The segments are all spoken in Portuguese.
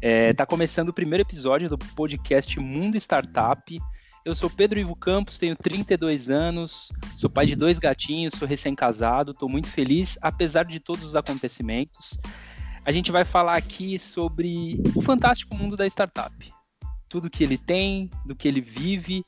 É, tá começando o primeiro episódio do podcast Mundo Startup. Eu sou Pedro Ivo Campos, tenho 32 anos, sou pai de dois gatinhos, sou recém-casado, estou muito feliz, apesar de todos os acontecimentos. A gente vai falar aqui sobre o fantástico mundo da startup. Tudo que ele tem, do que ele vive,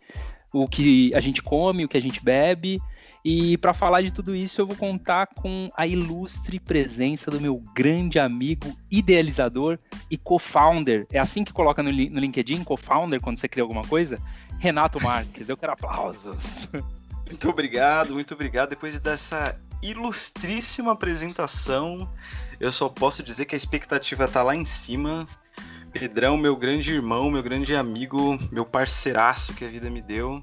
o que a gente come, o que a gente bebe e para falar de tudo isso, eu vou contar com a ilustre presença do meu grande amigo, idealizador e co-founder. É assim que coloca no, no LinkedIn, co-founder, quando você cria alguma coisa? Renato Marques. Eu quero aplausos. Muito obrigado, muito obrigado. Depois dessa ilustríssima apresentação, eu só posso dizer que a expectativa tá lá em cima. Pedrão, meu grande irmão, meu grande amigo, meu parceiraço que a vida me deu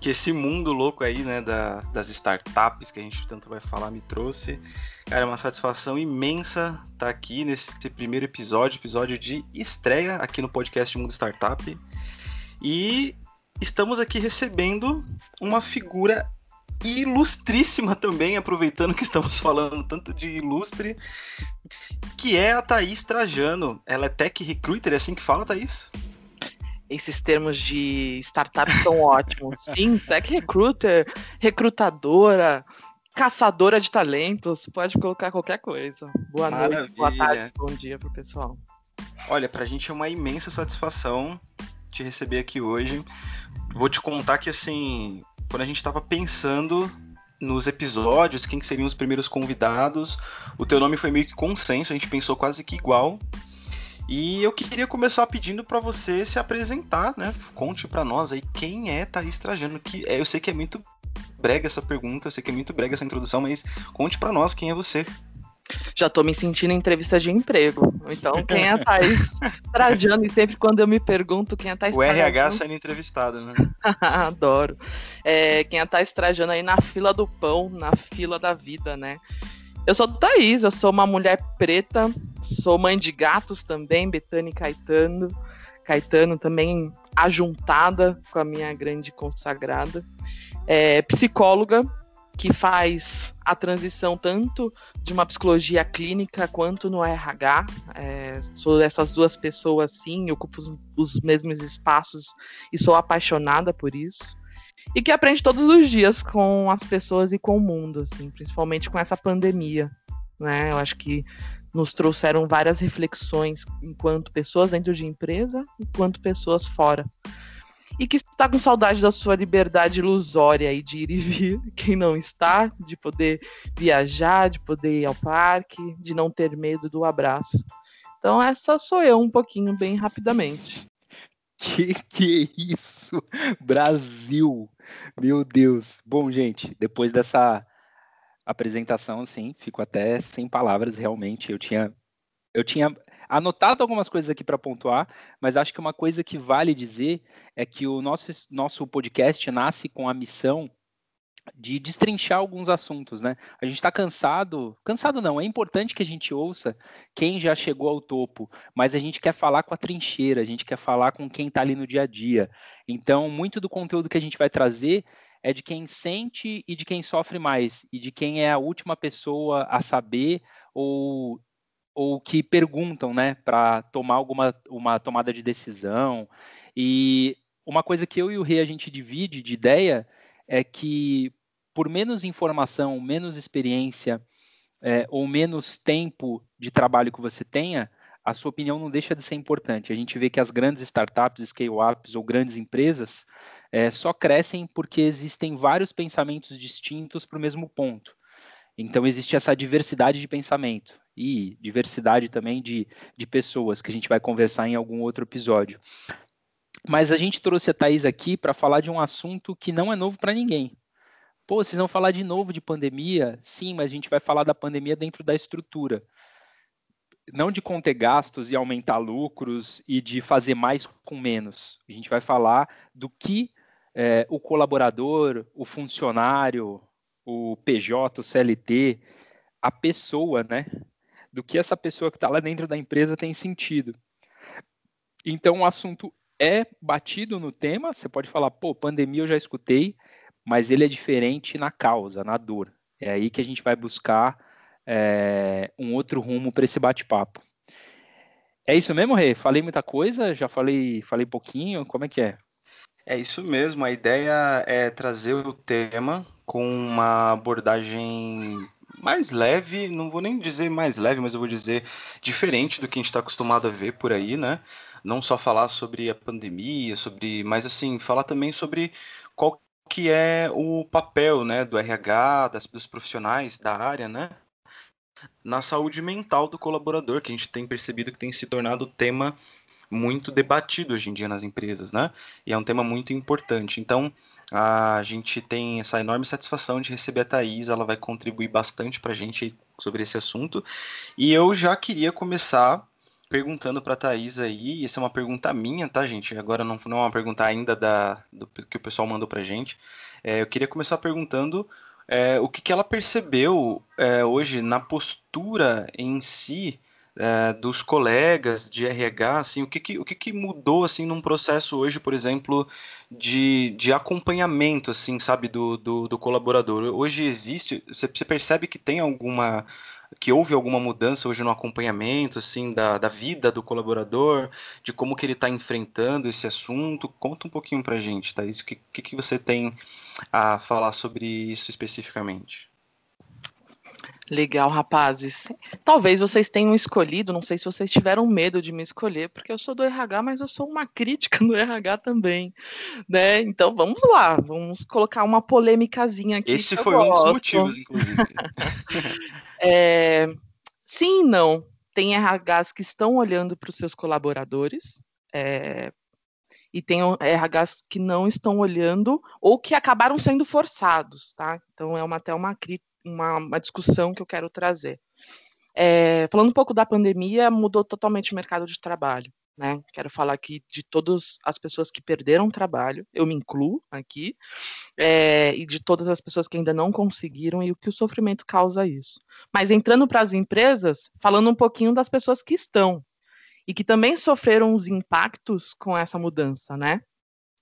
que esse mundo louco aí, né, da, das startups que a gente tanto vai falar, me trouxe. Cara, é uma satisfação imensa estar aqui nesse primeiro episódio, episódio de estreia aqui no podcast Mundo Startup. E estamos aqui recebendo uma figura ilustríssima também, aproveitando que estamos falando tanto de ilustre, que é a Thaís Trajano. Ela é tech recruiter, é assim que fala, Thaís? Esses termos de startup são ótimos. Sim, tech recruiter, recrutadora, caçadora de talentos, pode colocar qualquer coisa. Boa Maravilha. noite, boa tarde, bom dia pro pessoal. Olha, pra gente é uma imensa satisfação te receber aqui hoje. Vou te contar que assim, quando a gente estava pensando nos episódios, quem que seriam os primeiros convidados, o teu nome foi meio que consenso, a gente pensou quase que igual. E eu queria começar pedindo para você se apresentar, né? Conte para nós aí quem é Thaís Trajano, que é, eu sei que é muito brega essa pergunta, eu sei que é muito brega essa introdução, mas conte para nós quem é você. Já tô me sentindo em entrevista de emprego. Então, quem é Thaís Trajano? E sempre quando eu me pergunto quem é Thaís o Trajano... O RH sendo entrevistado, né? Adoro. É, quem é Thaís Trajano aí na fila do pão, na fila da vida, né? Eu sou Thaís, eu sou uma mulher preta, sou mãe de gatos também, Betânia e Caetano. Caetano também ajuntada com a minha grande consagrada. É, psicóloga, que faz a transição tanto de uma psicologia clínica quanto no RH. É, sou dessas duas pessoas, sim, ocupo os, os mesmos espaços e sou apaixonada por isso e que aprende todos os dias com as pessoas e com o mundo, assim, principalmente com essa pandemia, né? Eu acho que nos trouxeram várias reflexões enquanto pessoas dentro de empresa, enquanto pessoas fora. E que está com saudade da sua liberdade ilusória e de ir e vir, quem não está, de poder viajar, de poder ir ao parque, de não ter medo do abraço. Então, essa sou eu um pouquinho, bem rapidamente. Que que é isso? Brasil! Meu Deus! Bom, gente, depois dessa apresentação, assim, fico até sem palavras, realmente. Eu tinha, eu tinha anotado algumas coisas aqui para pontuar, mas acho que uma coisa que vale dizer é que o nosso, nosso podcast nasce com a missão de destrinchar alguns assuntos, né? A gente está cansado, cansado não, é importante que a gente ouça quem já chegou ao topo, mas a gente quer falar com a trincheira, a gente quer falar com quem está ali no dia a dia. Então, muito do conteúdo que a gente vai trazer é de quem sente e de quem sofre mais, e de quem é a última pessoa a saber ou, ou que perguntam, né, para tomar alguma uma tomada de decisão. E uma coisa que eu e o Rei a gente divide de ideia é que por menos informação, menos experiência é, ou menos tempo de trabalho que você tenha, a sua opinião não deixa de ser importante. A gente vê que as grandes startups, scale-ups ou grandes empresas é, só crescem porque existem vários pensamentos distintos para o mesmo ponto. Então, existe essa diversidade de pensamento e diversidade também de, de pessoas, que a gente vai conversar em algum outro episódio. Mas a gente trouxe a Thais aqui para falar de um assunto que não é novo para ninguém. Pô, vocês vão falar de novo de pandemia? Sim, mas a gente vai falar da pandemia dentro da estrutura. Não de conter gastos e aumentar lucros e de fazer mais com menos. A gente vai falar do que é, o colaborador, o funcionário, o PJ, o CLT, a pessoa, né? Do que essa pessoa que está lá dentro da empresa tem sentido. Então, o assunto é batido no tema. Você pode falar, pô, pandemia eu já escutei, mas ele é diferente na causa, na dor. É aí que a gente vai buscar é, um outro rumo para esse bate-papo. É isso mesmo, Rê? Falei muita coisa? Já falei, falei pouquinho? Como é que é? É isso mesmo. A ideia é trazer o tema com uma abordagem mais leve, não vou nem dizer mais leve, mas eu vou dizer diferente do que a gente está acostumado a ver por aí, né? Não só falar sobre a pandemia, sobre, mas assim, falar também sobre que é o papel, né, do RH, das, dos profissionais da área, né, na saúde mental do colaborador, que a gente tem percebido que tem se tornado tema muito debatido hoje em dia nas empresas, né? E é um tema muito importante. Então, a gente tem essa enorme satisfação de receber a Thaís, ela vai contribuir bastante para a gente sobre esse assunto. E eu já queria começar perguntando para Thaís aí, essa é uma pergunta minha, tá, gente? Agora não, não é uma pergunta ainda da, do que o pessoal mandou para a gente. É, eu queria começar perguntando é, o que, que ela percebeu é, hoje na postura em si é, dos colegas de RH, assim, o que, que, o que, que mudou assim num processo hoje, por exemplo, de, de acompanhamento, assim, sabe, do, do, do colaborador? Hoje existe, você percebe que tem alguma que houve alguma mudança hoje no acompanhamento assim da, da vida do colaborador, de como que ele está enfrentando esse assunto? Conta um pouquinho para a gente, tá? Isso que, que, que você tem a falar sobre isso especificamente? Legal, rapazes. Talvez vocês tenham escolhido, não sei se vocês tiveram medo de me escolher, porque eu sou do RH, mas eu sou uma crítica do RH também, né? Então vamos lá, vamos colocar uma polêmicazinha aqui. Esse foi um dos motivos, inclusive. é, sim e não. Tem RHs que estão olhando para os seus colaboradores, é, e tem RHs que não estão olhando ou que acabaram sendo forçados, tá? Então é uma, até uma uma, uma discussão que eu quero trazer. É, falando um pouco da pandemia, mudou totalmente o mercado de trabalho. Né? Quero falar aqui de todas as pessoas que perderam trabalho, eu me incluo aqui, é, e de todas as pessoas que ainda não conseguiram e o que o sofrimento causa isso. Mas entrando para as empresas, falando um pouquinho das pessoas que estão e que também sofreram os impactos com essa mudança, né?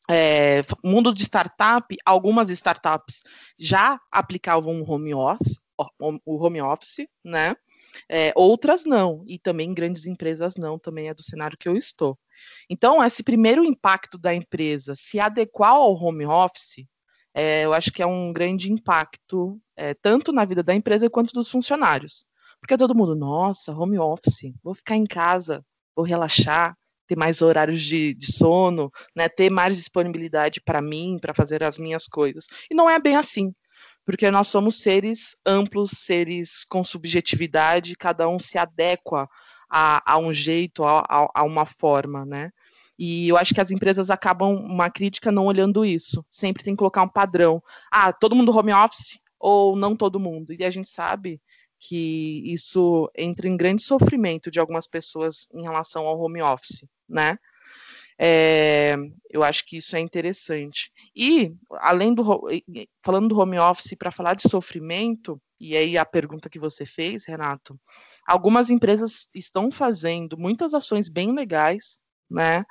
é, mundo de startup, algumas startups já aplicavam o home office, o home office, né? É, outras não, e também grandes empresas não, também é do cenário que eu estou. Então, esse primeiro impacto da empresa se adequar ao home office, é, eu acho que é um grande impacto, é, tanto na vida da empresa quanto dos funcionários. Porque todo mundo, nossa, home office, vou ficar em casa, vou relaxar, ter mais horários de, de sono, né, ter mais disponibilidade para mim, para fazer as minhas coisas. E não é bem assim, porque nós somos seres amplos, seres com subjetividade, cada um se adequa a, a um jeito, a, a, a uma forma, né? E eu acho que as empresas acabam uma crítica não olhando isso. Sempre tem que colocar um padrão. Ah, todo mundo home office ou não todo mundo. E a gente sabe que isso entra em grande sofrimento de algumas pessoas em relação ao home office, né? É, eu acho que isso é interessante. E, além do. Falando do home office, para falar de sofrimento, e aí a pergunta que você fez, Renato, algumas empresas estão fazendo muitas ações bem legais, né?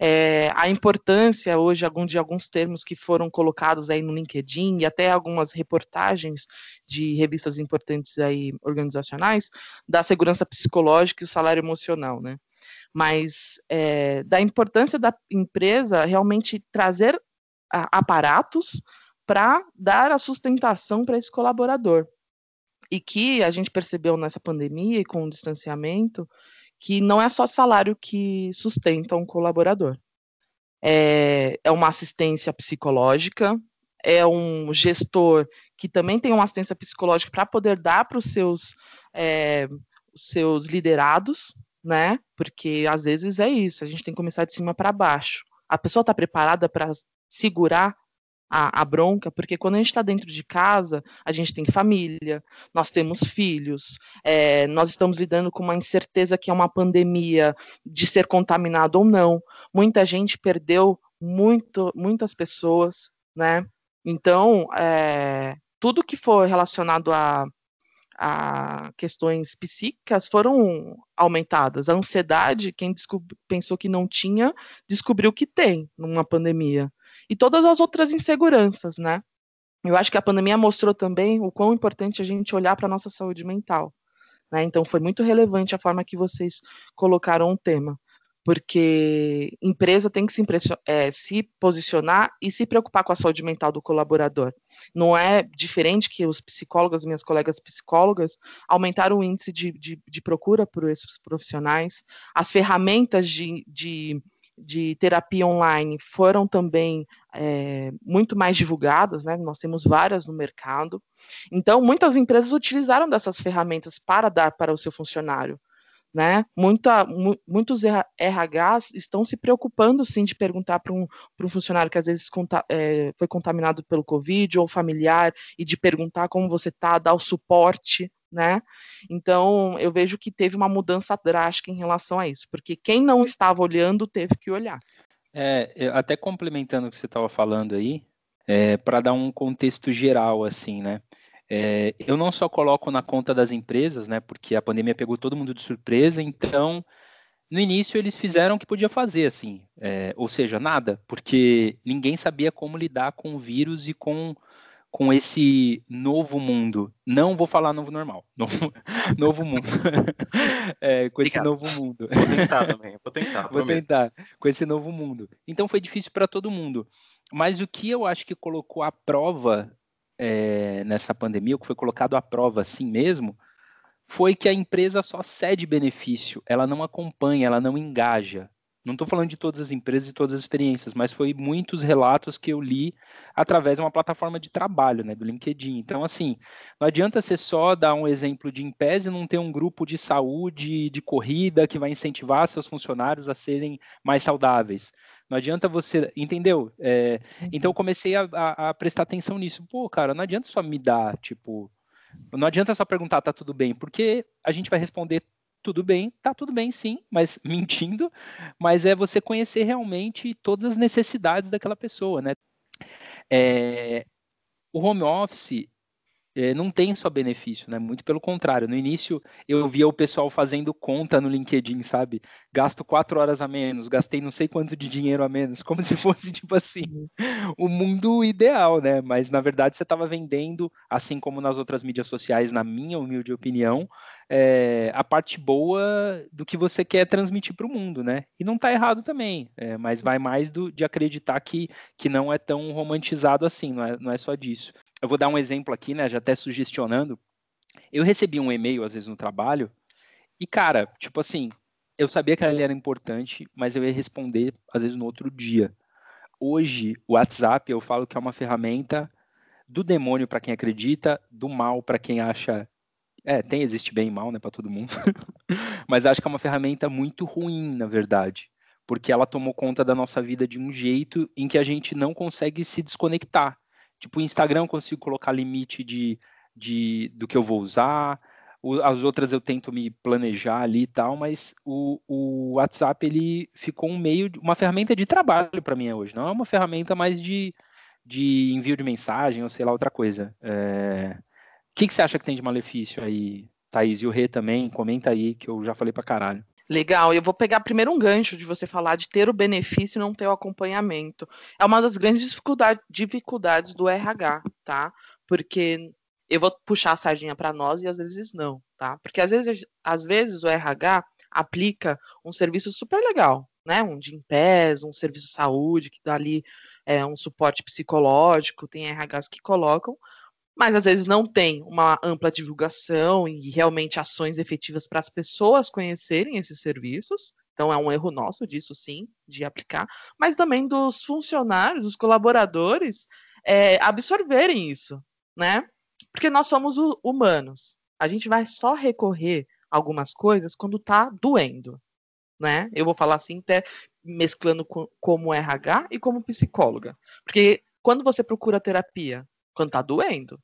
é, a importância hoje de alguns termos que foram colocados aí no LinkedIn e até algumas reportagens de revistas importantes aí organizacionais da segurança psicológica e o salário emocional, né? Mas é, da importância da empresa realmente trazer aparatos para dar a sustentação para esse colaborador. E que a gente percebeu nessa pandemia e com o distanciamento, que não é só salário que sustenta um colaborador. É, é uma assistência psicológica, é um gestor que também tem uma assistência psicológica para poder dar para os seus, é, seus liderados, né? Porque às vezes é isso, a gente tem que começar de cima para baixo. A pessoa está preparada para segurar a, a bronca, porque quando a gente está dentro de casa, a gente tem família, nós temos filhos, é, nós estamos lidando com uma incerteza que é uma pandemia de ser contaminado ou não. Muita gente perdeu muito, muitas pessoas, né? Então, é, tudo que for relacionado a, a questões psíquicas foram aumentadas. A ansiedade, quem pensou que não tinha, descobriu que tem numa pandemia e todas as outras inseguranças, né? Eu acho que a pandemia mostrou também o quão importante a gente olhar para a nossa saúde mental. Né? Então, foi muito relevante a forma que vocês colocaram o tema porque empresa tem que se, é, se, posicionar e se preocupar com a saúde mental do colaborador. Não é diferente que os psicólogos, minhas colegas psicólogas, aumentaram o índice de, de, de procura por esses profissionais, as ferramentas de, de, de terapia online foram também é, muito mais divulgadas, né? nós temos várias no mercado. Então, muitas empresas utilizaram dessas ferramentas para dar para o seu funcionário né? Muita, mu muitos RHs estão se preocupando, sim, de perguntar para um, um funcionário que às vezes conta é, foi contaminado pelo Covid ou familiar e de perguntar como você está, dar o suporte, né? Então, eu vejo que teve uma mudança drástica em relação a isso, porque quem não estava olhando teve que olhar. É, até complementando o que você estava falando aí, é, para dar um contexto geral, assim, né? É, eu não só coloco na conta das empresas, né, porque a pandemia pegou todo mundo de surpresa, então no início eles fizeram o que podia fazer, assim, é, ou seja, nada, porque ninguém sabia como lidar com o vírus e com, com esse novo mundo. Não vou falar novo normal, novo, novo mundo. é, com esse novo mundo. Vou tentar também, vou tentar. vou tentar, com esse novo mundo. Então foi difícil para todo mundo. Mas o que eu acho que colocou à prova é, nessa pandemia, o que foi colocado à prova assim mesmo, foi que a empresa só cede benefício, ela não acompanha, ela não engaja. Não estou falando de todas as empresas e todas as experiências, mas foi muitos relatos que eu li através de uma plataforma de trabalho, né, do LinkedIn. Então, assim, não adianta você só dar um exemplo de Impes e não ter um grupo de saúde, de corrida, que vai incentivar seus funcionários a serem mais saudáveis. Não adianta você, entendeu? É, então eu comecei a, a, a, prestar atenção nisso. Pô, cara, não adianta só me dar, tipo, não adianta só perguntar, tá tudo bem, porque a gente vai responder tudo bem, tá tudo bem sim, mas mentindo, mas é você conhecer realmente todas as necessidades daquela pessoa, né? É, o home office é, não tem só benefício, né? Muito pelo contrário. No início, eu via o pessoal fazendo conta no LinkedIn, sabe? Gasto quatro horas a menos, gastei não sei quanto de dinheiro a menos, como se fosse, tipo assim, o mundo ideal, né? Mas, na verdade, você estava vendendo, assim como nas outras mídias sociais, na minha humilde opinião, é, a parte boa do que você quer transmitir para o mundo, né? E não está errado também, é, mas vai mais do, de acreditar que, que não é tão romantizado assim, não é, não é só disso eu vou dar um exemplo aqui, né, já até sugestionando. Eu recebi um e-mail, às vezes, no trabalho, e, cara, tipo assim, eu sabia que ele era importante, mas eu ia responder, às vezes, no outro dia. Hoje, o WhatsApp, eu falo que é uma ferramenta do demônio para quem acredita, do mal para quem acha. É, tem, existe bem e mal, né, para todo mundo. mas acho que é uma ferramenta muito ruim, na verdade, porque ela tomou conta da nossa vida de um jeito em que a gente não consegue se desconectar. Tipo, o Instagram eu consigo colocar limite de, de, do que eu vou usar, o, as outras eu tento me planejar ali e tal, mas o, o WhatsApp ele ficou um meio, uma ferramenta de trabalho para mim hoje, não é uma ferramenta mais de, de envio de mensagem ou sei lá, outra coisa. É... O que, que você acha que tem de malefício aí, Thaís? E o Rê também, comenta aí, que eu já falei pra caralho. Legal, eu vou pegar primeiro um gancho de você falar de ter o benefício e não ter o acompanhamento. É uma das grandes dificuldade, dificuldades do RH, tá? Porque eu vou puxar a sardinha para nós e às vezes não, tá? Porque às vezes, às vezes o RH aplica um serviço super legal, né? Um de pés, um serviço de saúde que dá ali é, um suporte psicológico, tem RHs que colocam, mas às vezes não tem uma ampla divulgação e realmente ações efetivas para as pessoas conhecerem esses serviços. Então é um erro nosso disso sim, de aplicar, mas também dos funcionários, dos colaboradores é, absorverem isso, né? Porque nós somos humanos. A gente vai só recorrer a algumas coisas quando está doendo, né? Eu vou falar assim, até mesclando com, como RH e como psicóloga. Porque quando você procura terapia, quando está doendo,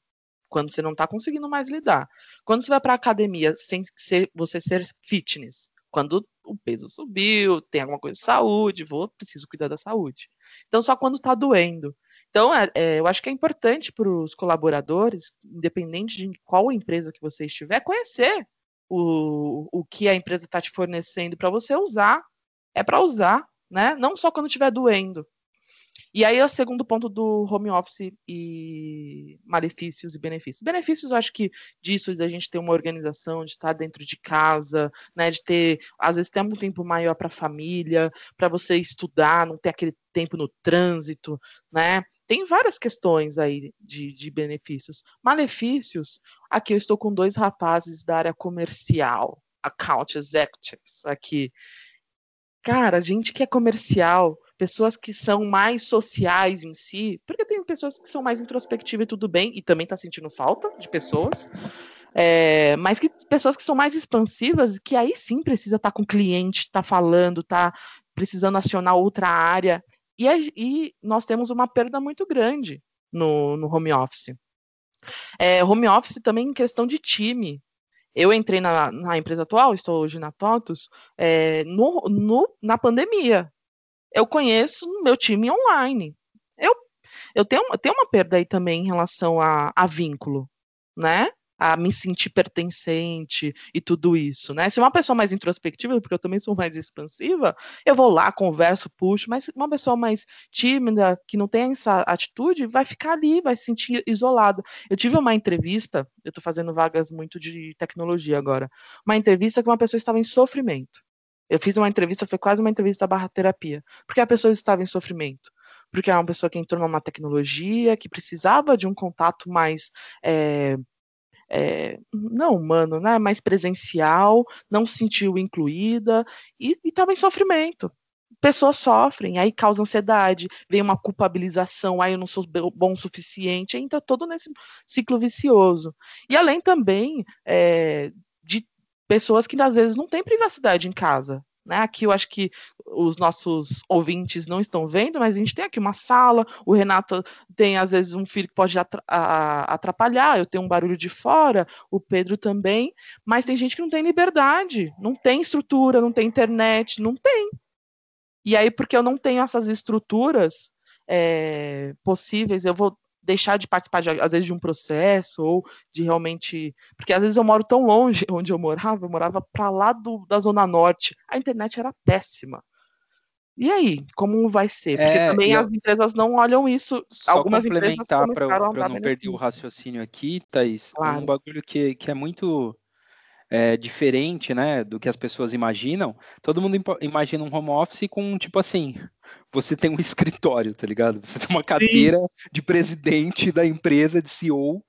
quando você não está conseguindo mais lidar. Quando você vai para a academia sem ser, você ser fitness, quando o peso subiu, tem alguma coisa de saúde, vou, preciso cuidar da saúde. Então, só quando está doendo. Então, é, é, eu acho que é importante para os colaboradores, independente de qual empresa que você estiver, conhecer o, o que a empresa está te fornecendo para você usar. É para usar, né? Não só quando estiver doendo. E aí o segundo ponto do home office e malefícios e benefícios. Benefícios, eu acho que disso, da gente ter uma organização, de estar dentro de casa, né, de ter, às vezes, ter um tempo maior para a família, para você estudar, não ter aquele tempo no trânsito, né? Tem várias questões aí de, de benefícios. Malefícios, aqui eu estou com dois rapazes da área comercial, account executives aqui. Cara, gente que é comercial, pessoas que são mais sociais em si, porque tem pessoas que são mais introspectivas e tudo bem, e também tá sentindo falta de pessoas, é, mas que pessoas que são mais expansivas, que aí sim precisa estar tá com o cliente, tá falando, tá precisando acionar outra área, e, e nós temos uma perda muito grande no, no home office. É, home office também em questão de time. Eu entrei na, na empresa atual, estou hoje na TOTUS, é, no, no, na pandemia. Eu conheço meu time online. Eu, eu tenho, tenho uma perda aí também em relação a, a vínculo, né? a me sentir pertencente e tudo isso, né? Se uma pessoa mais introspectiva, porque eu também sou mais expansiva, eu vou lá, converso, puxo, mas uma pessoa mais tímida, que não tem essa atitude, vai ficar ali, vai se sentir isolada. Eu tive uma entrevista, eu estou fazendo vagas muito de tecnologia agora, uma entrevista que uma pessoa estava em sofrimento. Eu fiz uma entrevista, foi quase uma entrevista barra terapia, porque a pessoa estava em sofrimento porque é uma pessoa que entrou numa tecnologia, que precisava de um contato mais é, é, não humano, né, mais presencial, não se sentiu incluída e estava em sofrimento. Pessoas sofrem, aí causa ansiedade, vem uma culpabilização, aí eu não sou bom o suficiente, entra todo nesse ciclo vicioso. E além também é, pessoas que às vezes não têm privacidade em casa, né? Aqui eu acho que os nossos ouvintes não estão vendo, mas a gente tem aqui uma sala. O Renato tem, às vezes, um filho que pode atrapalhar. Eu tenho um barulho de fora, o Pedro também. Mas tem gente que não tem liberdade, não tem estrutura, não tem internet, não tem. E aí, porque eu não tenho essas estruturas é, possíveis, eu vou deixar de participar, de, às vezes, de um processo, ou de realmente. Porque às vezes eu moro tão longe onde eu morava, eu morava para lá do, da Zona Norte, a internet era péssima. E aí, como vai ser? Porque é, também as empresas não olham isso. Só Algumas complementar para eu não perder o raciocínio aqui, Thaís, claro. um bagulho que, que é muito é, diferente, né, do que as pessoas imaginam, todo mundo imagina um home office com, tipo assim, você tem um escritório, tá ligado? Você tem uma cadeira Sim. de presidente da empresa, de CEO,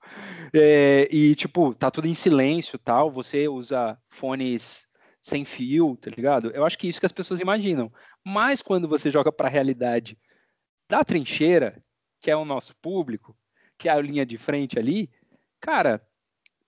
é, e, tipo, tá tudo em silêncio tal, você usa fones sem fio, tá ligado? Eu acho que é isso que as pessoas imaginam. Mas quando você joga para a realidade da trincheira, que é o nosso público, que é a linha de frente ali, cara,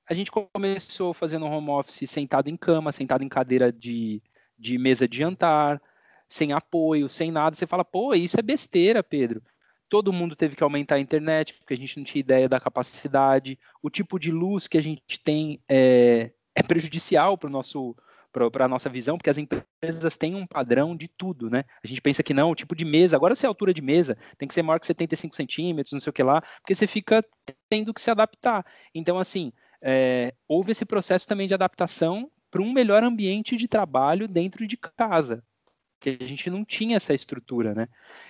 a gente começou fazendo home office sentado em cama, sentado em cadeira de, de mesa de jantar, sem apoio, sem nada. Você fala, pô, isso é besteira, Pedro. Todo mundo teve que aumentar a internet, porque a gente não tinha ideia da capacidade. O tipo de luz que a gente tem é, é prejudicial para nosso para a nossa visão, porque as empresas têm um padrão de tudo, né? A gente pensa que não, o tipo de mesa, agora se é altura de mesa, tem que ser maior que 75 centímetros, não sei o que lá, porque você fica tendo que se adaptar. Então, assim, é, houve esse processo também de adaptação para um melhor ambiente de trabalho dentro de casa, que a gente não tinha essa estrutura, né?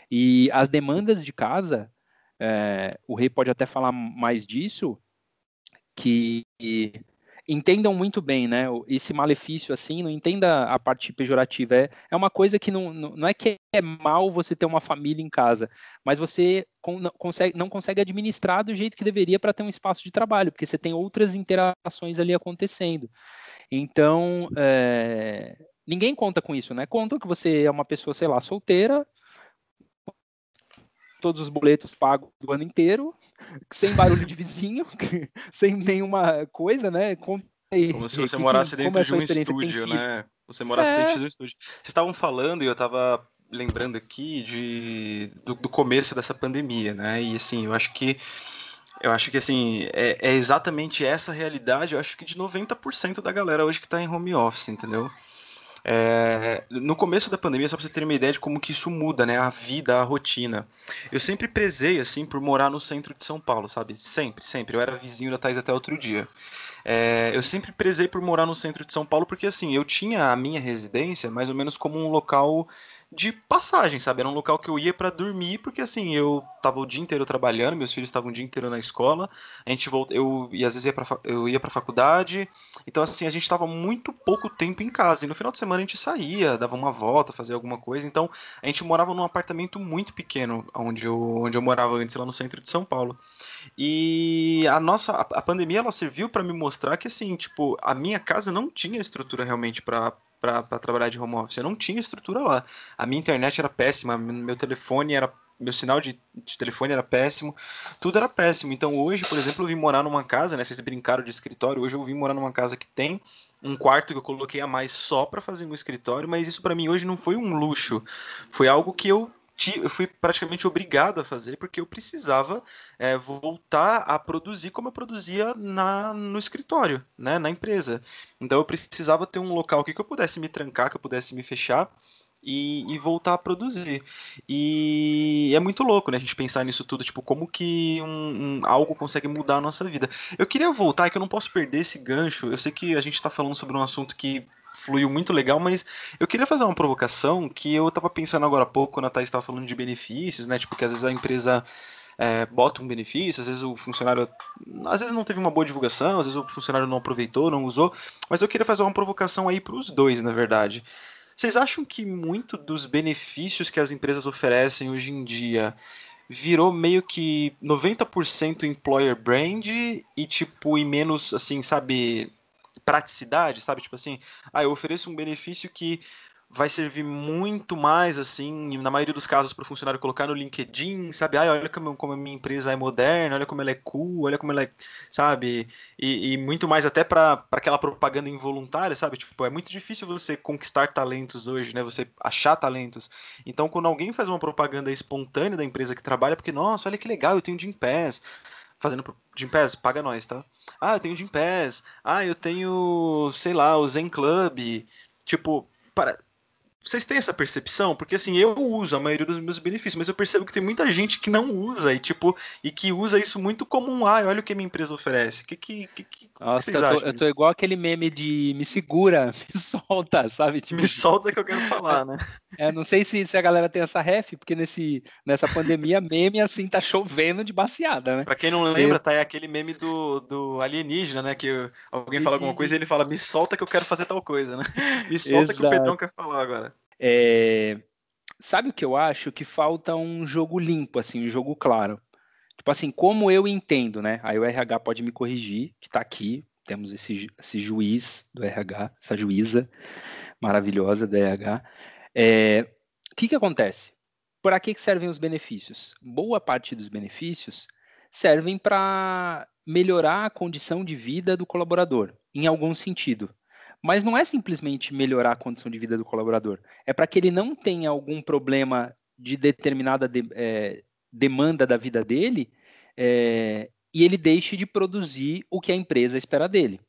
E as demandas de casa, é, o Rei pode até falar mais disso, que entendam muito bem, né? Esse malefício, assim, não entenda a parte pejorativa. É, é uma coisa que não, não, é que é mal você ter uma família em casa, mas você não consegue, não consegue administrar do jeito que deveria para ter um espaço de trabalho, porque você tem outras interações ali acontecendo. Então, é, ninguém conta com isso, né? Conta que você é uma pessoa, sei lá, solteira, todos os boletos pagos do ano inteiro, sem barulho de vizinho, sem nenhuma coisa, né? Como se você morasse que, dentro é de um estúdio, né? Você morasse é... dentro de um estúdio. Vocês estavam falando e eu estava lembrando aqui de do, do, começo dessa pandemia, né? E assim, eu acho que eu acho que assim, é, é exatamente essa realidade, eu acho que de 90% da galera hoje que está em home office, entendeu? É, no começo da pandemia, só para você ter uma ideia de como que isso muda, né? A vida, a rotina. Eu sempre prezei, assim, por morar no centro de São Paulo, sabe? Sempre, sempre. Eu era vizinho da Thais até outro dia. É, eu sempre prezei por morar no centro de São Paulo porque, assim, eu tinha a minha residência mais ou menos como um local de passagem, sabe? Era um local que eu ia para dormir, porque assim, eu tava o dia inteiro trabalhando, meus filhos estavam o dia inteiro na escola, a gente volta, eu e às vezes ia pra, eu ia pra faculdade, então assim, a gente tava muito pouco tempo em casa, e no final de semana a gente saía, dava uma volta, fazia alguma coisa, então a gente morava num apartamento muito pequeno, onde eu, onde eu morava antes, lá no centro de São Paulo. E a nossa, a, a pandemia, ela serviu para me mostrar que assim, tipo, a minha casa não tinha estrutura realmente para para trabalhar de home office. Eu não tinha estrutura lá. A minha internet era péssima, meu telefone era. Meu sinal de, de, telefone era péssimo, tudo era péssimo. Então hoje, por exemplo, eu vim morar numa casa, né? Vocês brincaram de escritório, hoje eu vim morar numa casa que tem um quarto que eu coloquei a mais só para fazer um escritório, mas isso para mim hoje não foi um luxo. Foi algo que eu eu fui praticamente obrigado a fazer porque eu precisava é, voltar a produzir como eu produzia na, no escritório, né, na empresa. Então eu precisava ter um local que eu pudesse me trancar, que eu pudesse me fechar e, e, voltar a produzir. E é muito louco, né? A gente pensar nisso tudo, tipo, como que um, um, algo consegue mudar a nossa vida. Eu queria voltar, é que eu não posso perder esse gancho. Eu sei que a gente está falando sobre um assunto que fluiu muito legal, mas eu queria fazer uma provocação que eu estava pensando agora há pouco, quando a Thaís estava falando de benefícios, né? Tipo, que às vezes a empresa é, bota um benefício, às vezes o funcionário. Às vezes não teve uma boa divulgação, às vezes o funcionário não aproveitou, não usou. Mas eu queria fazer uma provocação aí para os dois, na verdade. Vocês acham que muito dos benefícios que as empresas oferecem hoje em dia virou meio que 90% employer brand e tipo e menos assim, sabe, praticidade, sabe? Tipo assim, ah, eu ofereço um benefício que vai servir muito mais, assim, na maioria dos casos, para o funcionário colocar no LinkedIn, sabe? Ah, olha como, como, a minha empresa é moderna, olha como ela é cool, olha como ela é, sabe? E, e muito mais até para aquela propaganda involuntária, sabe? Tipo, é muito difícil você conquistar talentos hoje, né? Você achar talentos. Então, quando alguém faz uma propaganda espontânea da empresa que trabalha, porque, nossa, olha que legal, eu tenho Jim Pass, fazendo Jim Pass, paga nós, tá? Ah, eu tenho Jim Pass. Ah, eu tenho, sei lá, o Zen Club. Tipo, para vocês têm essa percepção? Porque assim, eu uso a maioria dos meus benefícios, mas eu percebo que tem muita gente que não usa e tipo, e que usa isso muito como um ah, olha o que minha empresa oferece. Que que, que, que Nossa, eu tô, eu tô, igual aquele meme de me segura, me solta, sabe? Tipo, me solta que eu quero falar, né? É, não sei se, se a galera tem essa ref, porque nesse, nessa pandemia, meme assim tá chovendo de baseada, né? Pra quem não lembra, tá é aquele meme do, do alienígena, né? Que alguém fala alguma coisa e ele fala, me solta que eu quero fazer tal coisa, né? Me solta Exato. que o Pedrão quer falar agora. É... Sabe o que eu acho? Que falta um jogo limpo, assim, um jogo claro. Tipo assim, como eu entendo, né? Aí o RH pode me corrigir, que tá aqui, temos esse, esse juiz do RH, essa juíza maravilhosa do RH. É, o que, que acontece? Para que, que servem os benefícios? Boa parte dos benefícios servem para melhorar a condição de vida do colaborador, em algum sentido. Mas não é simplesmente melhorar a condição de vida do colaborador, é para que ele não tenha algum problema de determinada de, é, demanda da vida dele é, e ele deixe de produzir o que a empresa espera dele.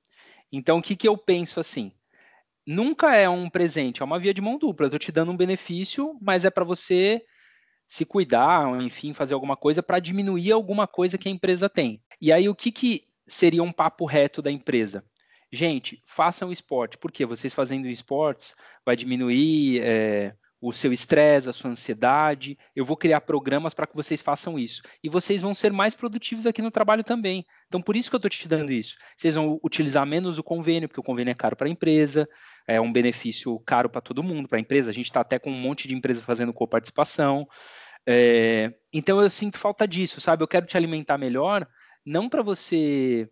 Então, o que, que eu penso assim? nunca é um presente, é uma via de mão dupla. Eu estou te dando um benefício, mas é para você se cuidar, enfim, fazer alguma coisa para diminuir alguma coisa que a empresa tem. E aí, o que, que seria um papo reto da empresa? Gente, façam esporte, porque vocês fazendo esportes vai diminuir é, o seu estresse, a sua ansiedade. Eu vou criar programas para que vocês façam isso. E vocês vão ser mais produtivos aqui no trabalho também. Então, por isso que eu estou te dando isso. Vocês vão utilizar menos o convênio, porque o convênio é caro para a empresa é um benefício caro para todo mundo, para a empresa. A gente está até com um monte de empresas fazendo coparticipação. É, então eu sinto falta disso, sabe? Eu quero te alimentar melhor, não para você,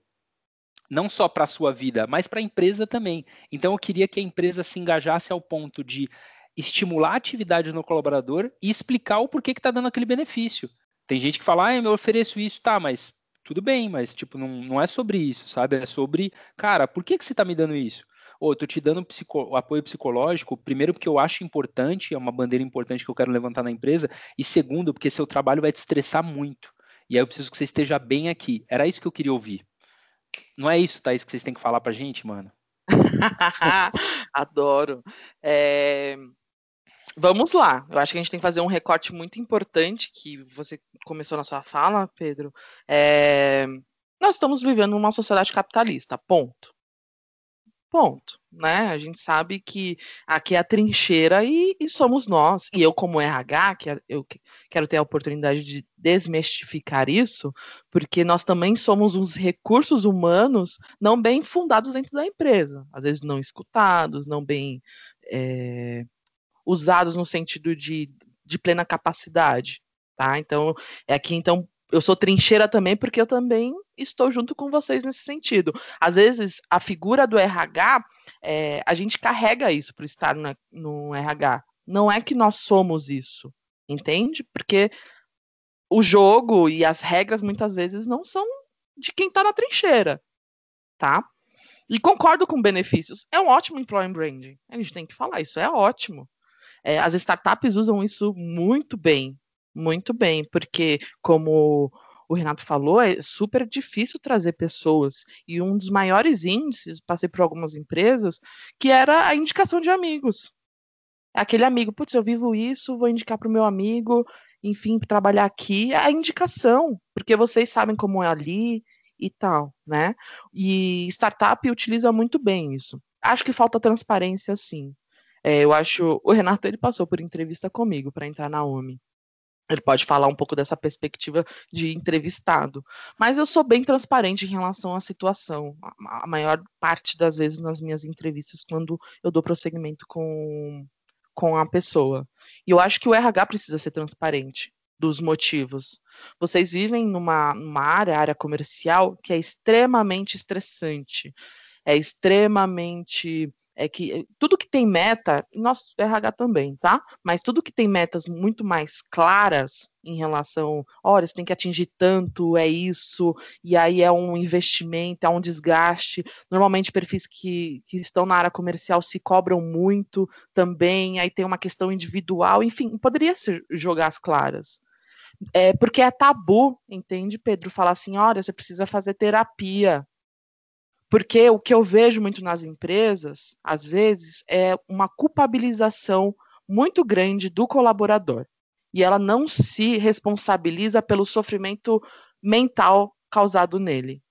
não só para a sua vida, mas para a empresa também. Então eu queria que a empresa se engajasse ao ponto de estimular a atividade no colaborador e explicar o porquê que está dando aquele benefício. Tem gente que fala, ah, eu ofereço isso, tá, mas tudo bem, mas tipo, não, não é sobre isso, sabe? É sobre, cara, por que, que você está me dando isso? ou eu tô te dando psico, apoio psicológico, primeiro porque eu acho importante, é uma bandeira importante que eu quero levantar na empresa, e segundo, porque seu trabalho vai te estressar muito. E aí eu preciso que você esteja bem aqui. Era isso que eu queria ouvir. Não é isso, Thaís, que vocês têm que falar pra gente, mano? Adoro. É... Vamos lá. Eu acho que a gente tem que fazer um recorte muito importante que você começou na sua fala, Pedro. É... Nós estamos vivendo numa sociedade capitalista, ponto. Ponto, né? A gente sabe que aqui é a trincheira e, e somos nós. E eu, como RH, que eu quero ter a oportunidade de desmistificar isso, porque nós também somos uns recursos humanos não bem fundados dentro da empresa, às vezes não escutados, não bem é, usados no sentido de, de plena capacidade, tá? Então, é aqui então eu sou trincheira também porque eu também estou junto com vocês nesse sentido. Às vezes, a figura do RH, é, a gente carrega isso para estar no, no RH. Não é que nós somos isso, entende? Porque o jogo e as regras muitas vezes não são de quem está na trincheira, tá? E concordo com benefícios. É um ótimo employee branding. A gente tem que falar, isso é ótimo. É, as startups usam isso muito bem, muito bem, porque como o Renato falou, é super difícil trazer pessoas. E um dos maiores índices, passei por algumas empresas, que era a indicação de amigos. Aquele amigo, putz, eu vivo isso, vou indicar para o meu amigo, enfim, trabalhar aqui. A indicação, porque vocês sabem como é ali e tal, né? E startup utiliza muito bem isso. Acho que falta transparência, sim. É, eu acho, o Renato ele passou por entrevista comigo para entrar na OMI ele pode falar um pouco dessa perspectiva de entrevistado. Mas eu sou bem transparente em relação à situação, a maior parte das vezes nas minhas entrevistas, quando eu dou prosseguimento com, com a pessoa. E eu acho que o RH precisa ser transparente dos motivos. Vocês vivem numa, numa área, área comercial, que é extremamente estressante, é extremamente é que eh, tudo que tem meta, nosso RH também, tá? Mas tudo que tem metas muito mais claras em relação, olha, você tem que atingir tanto, é isso, e aí é um investimento, é um desgaste. Normalmente, perfis que, que estão na área comercial se cobram muito também, aí tem uma questão individual, enfim, poderia ser jogar as claras. É, porque é tabu, entende, Pedro? Falar assim, olha, você precisa fazer terapia, porque o que eu vejo muito nas empresas, às vezes, é uma culpabilização muito grande do colaborador. E ela não se responsabiliza pelo sofrimento mental causado nele.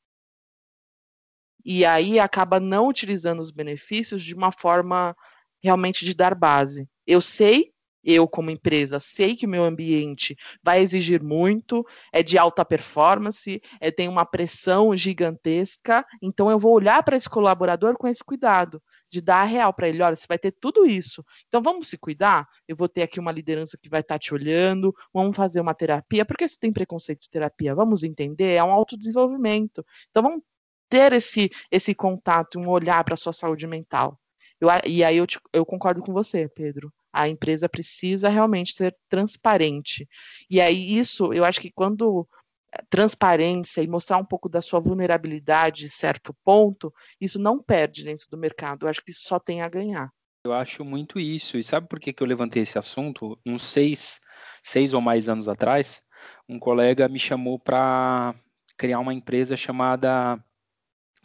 E aí acaba não utilizando os benefícios de uma forma realmente de dar base. Eu sei eu, como empresa, sei que o meu ambiente vai exigir muito, é de alta performance, é, tem uma pressão gigantesca, então eu vou olhar para esse colaborador com esse cuidado, de dar a real para ele: olha, você vai ter tudo isso, então vamos se cuidar. Eu vou ter aqui uma liderança que vai estar tá te olhando, vamos fazer uma terapia. Por que você tem preconceito de terapia? Vamos entender, é um autodesenvolvimento. Então vamos ter esse, esse contato, um olhar para a sua saúde mental. Eu, e aí eu, te, eu concordo com você, Pedro a empresa precisa realmente ser transparente. E aí, isso, eu acho que quando eh, transparência e mostrar um pouco da sua vulnerabilidade certo ponto, isso não perde dentro do mercado. Eu acho que só tem a ganhar. Eu acho muito isso. E sabe por que, que eu levantei esse assunto? Uns seis, seis ou mais anos atrás, um colega me chamou para criar uma empresa chamada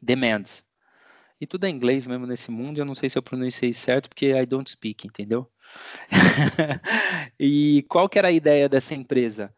Demands. E tudo é inglês mesmo nesse mundo, eu não sei se eu pronunciei certo, porque I don't speak, entendeu? e qual que era a ideia dessa empresa?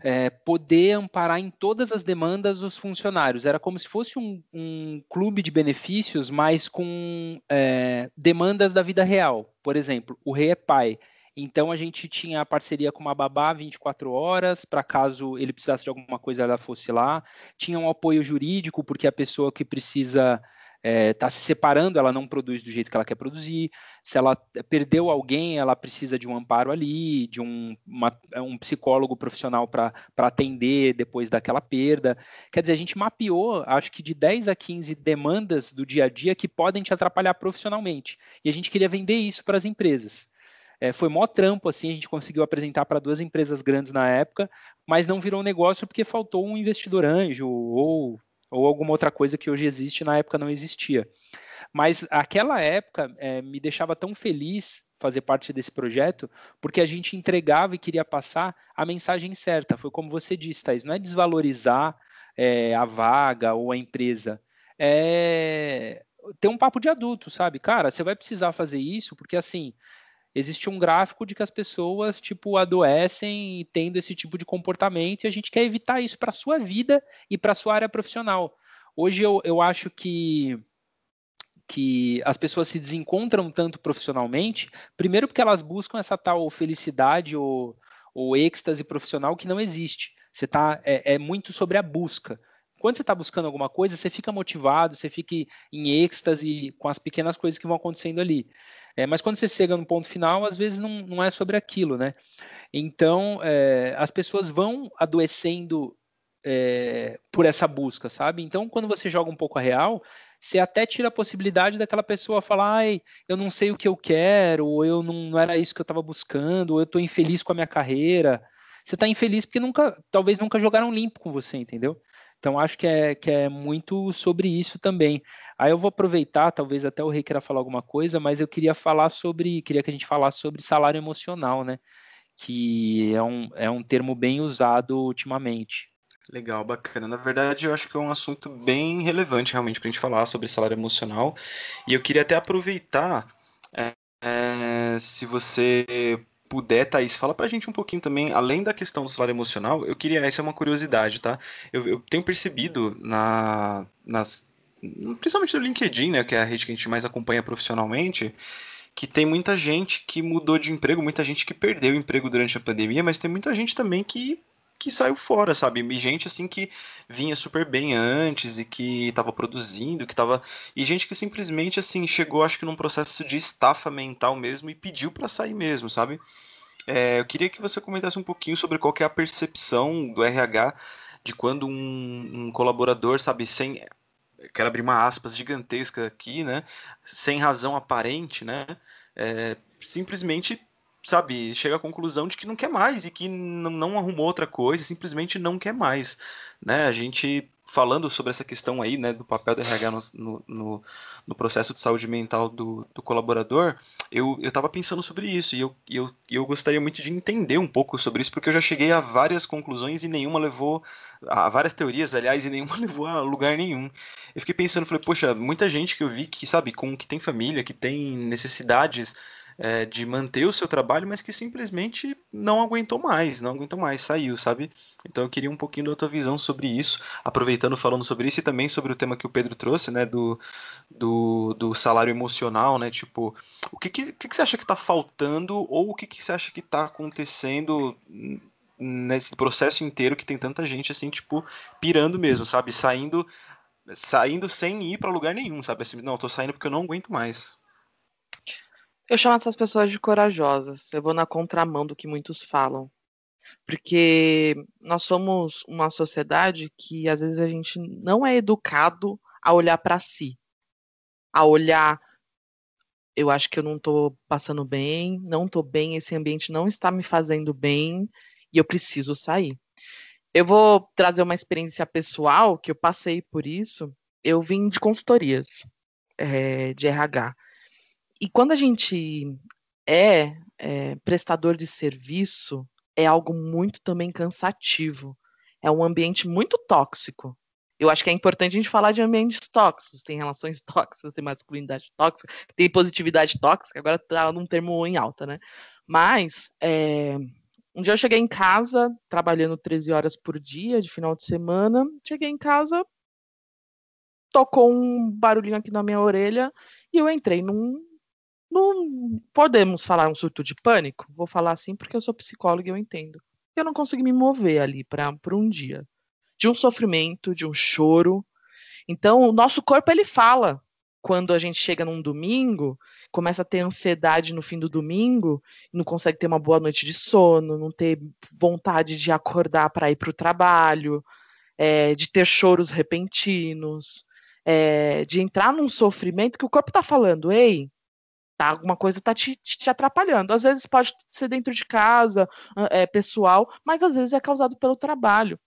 É, poder amparar em todas as demandas os funcionários. Era como se fosse um, um clube de benefícios, mas com é, demandas da vida real. Por exemplo, o rei é pai. Então a gente tinha a parceria com uma babá 24 horas, para caso ele precisasse de alguma coisa, ela fosse lá. Tinha um apoio jurídico, porque a pessoa que precisa está é, tá se separando, ela não produz do jeito que ela quer produzir. Se ela perdeu alguém, ela precisa de um amparo ali, de um, uma, um psicólogo profissional para atender depois daquela perda. Quer dizer, a gente mapeou, acho que de 10 a 15 demandas do dia a dia que podem te atrapalhar profissionalmente. E a gente queria vender isso para as empresas. É, foi mó trampo, assim, a gente conseguiu apresentar para duas empresas grandes na época, mas não virou negócio porque faltou um investidor anjo ou ou alguma outra coisa que hoje existe na época não existia. Mas aquela época é, me deixava tão feliz fazer parte desse projeto, porque a gente entregava e queria passar a mensagem certa. Foi como você disse, Thais, não é desvalorizar é, a vaga ou a empresa, é ter um papo de adulto, sabe? Cara, você vai precisar fazer isso, porque assim, existe um gráfico de que as pessoas, tipo, adoecem tendo esse tipo de comportamento e a gente quer evitar isso para a sua vida e para a sua área profissional. Hoje eu, eu acho que que as pessoas se desencontram tanto profissionalmente, primeiro porque elas buscam essa tal felicidade ou, ou êxtase profissional que não existe. Você tá, é, é muito sobre a busca. Quando você está buscando alguma coisa, você fica motivado, você fica em êxtase com as pequenas coisas que vão acontecendo ali. É, mas quando você chega no ponto final, às vezes não, não é sobre aquilo, né? Então, é, as pessoas vão adoecendo é, por essa busca, sabe? Então, quando você joga um pouco a real, você até tira a possibilidade daquela pessoa falar, ai, eu não sei o que eu quero, ou eu não, não era isso que eu estava buscando, ou eu estou infeliz com a minha carreira. Você está infeliz porque nunca, talvez nunca jogaram limpo com você, entendeu? Então, acho que é, que é muito sobre isso também. Aí eu vou aproveitar, talvez até o Rei queira falar alguma coisa, mas eu queria falar sobre, queria que a gente falasse sobre salário emocional, né? Que é um, é um termo bem usado ultimamente. Legal, bacana. Na verdade, eu acho que é um assunto bem relevante realmente para a gente falar sobre salário emocional. E eu queria até aproveitar, é, é, se você puder, Thaís, fala pra gente um pouquinho também, além da questão do salário emocional, eu queria, essa é uma curiosidade, tá? Eu, eu tenho percebido na, nas, principalmente no LinkedIn, né, que é a rede que a gente mais acompanha profissionalmente, que tem muita gente que mudou de emprego, muita gente que perdeu o emprego durante a pandemia, mas tem muita gente também que que saiu fora, sabe? E gente assim que vinha super bem antes e que estava produzindo, que estava e gente que simplesmente assim chegou, acho que num processo de estafa mental mesmo e pediu para sair mesmo, sabe? É, eu queria que você comentasse um pouquinho sobre qual é a percepção do RH de quando um, um colaborador, sabe, sem quero abrir uma aspas gigantesca aqui, né? Sem razão aparente, né? É, simplesmente sabe, chega à conclusão de que não quer mais e que não, não arrumou outra coisa, simplesmente não quer mais, né? A gente falando sobre essa questão aí, né, do papel do RH no, no, no processo de saúde mental do, do colaborador, eu estava pensando sobre isso e eu, eu, eu gostaria muito de entender um pouco sobre isso, porque eu já cheguei a várias conclusões e nenhuma levou, a várias teorias, aliás, e nenhuma levou a lugar nenhum. Eu fiquei pensando, falei, poxa, muita gente que eu vi que, sabe, com que tem família, que tem necessidades é, de manter o seu trabalho, mas que simplesmente não aguentou mais, não aguentou mais, saiu, sabe? Então eu queria um pouquinho da tua visão sobre isso, aproveitando falando sobre isso e também sobre o tema que o Pedro trouxe, né, do, do, do salário emocional, né, tipo, o que, que, que você acha que está faltando ou o que, que você acha que está acontecendo nesse processo inteiro que tem tanta gente assim, tipo, pirando mesmo, sabe? Saindo saindo sem ir para lugar nenhum, sabe? Assim, não, eu tô saindo porque eu não aguento mais. Eu chamo essas pessoas de corajosas. Eu vou na contramão do que muitos falam. Porque nós somos uma sociedade que às vezes a gente não é educado a olhar para si, a olhar eu acho que eu não estou passando bem, não estou bem, esse ambiente não está me fazendo bem e eu preciso sair. Eu vou trazer uma experiência pessoal que eu passei por isso. Eu vim de consultorias é, de RH. E quando a gente é, é prestador de serviço, é algo muito também cansativo. É um ambiente muito tóxico. Eu acho que é importante a gente falar de ambientes tóxicos. Tem relações tóxicas, tem masculinidade tóxica, tem positividade tóxica, agora tá num termo em alta, né? Mas é, um dia eu cheguei em casa, trabalhando 13 horas por dia, de final de semana. Cheguei em casa, tocou um barulhinho aqui na minha orelha e eu entrei num não podemos falar um surto de pânico? Vou falar assim porque eu sou psicóloga e eu entendo. Eu não consegui me mover ali para um dia. De um sofrimento, de um choro. Então, o nosso corpo ele fala. Quando a gente chega num domingo, começa a ter ansiedade no fim do domingo, não consegue ter uma boa noite de sono, não ter vontade de acordar para ir para o trabalho, é, de ter choros repentinos, é, de entrar num sofrimento que o corpo está falando, ei, tá? Alguma coisa está te, te, atrapalhando. Às vezes pode ser dentro de casa, é, pessoal, mas às vezes é causado pelo trabalho.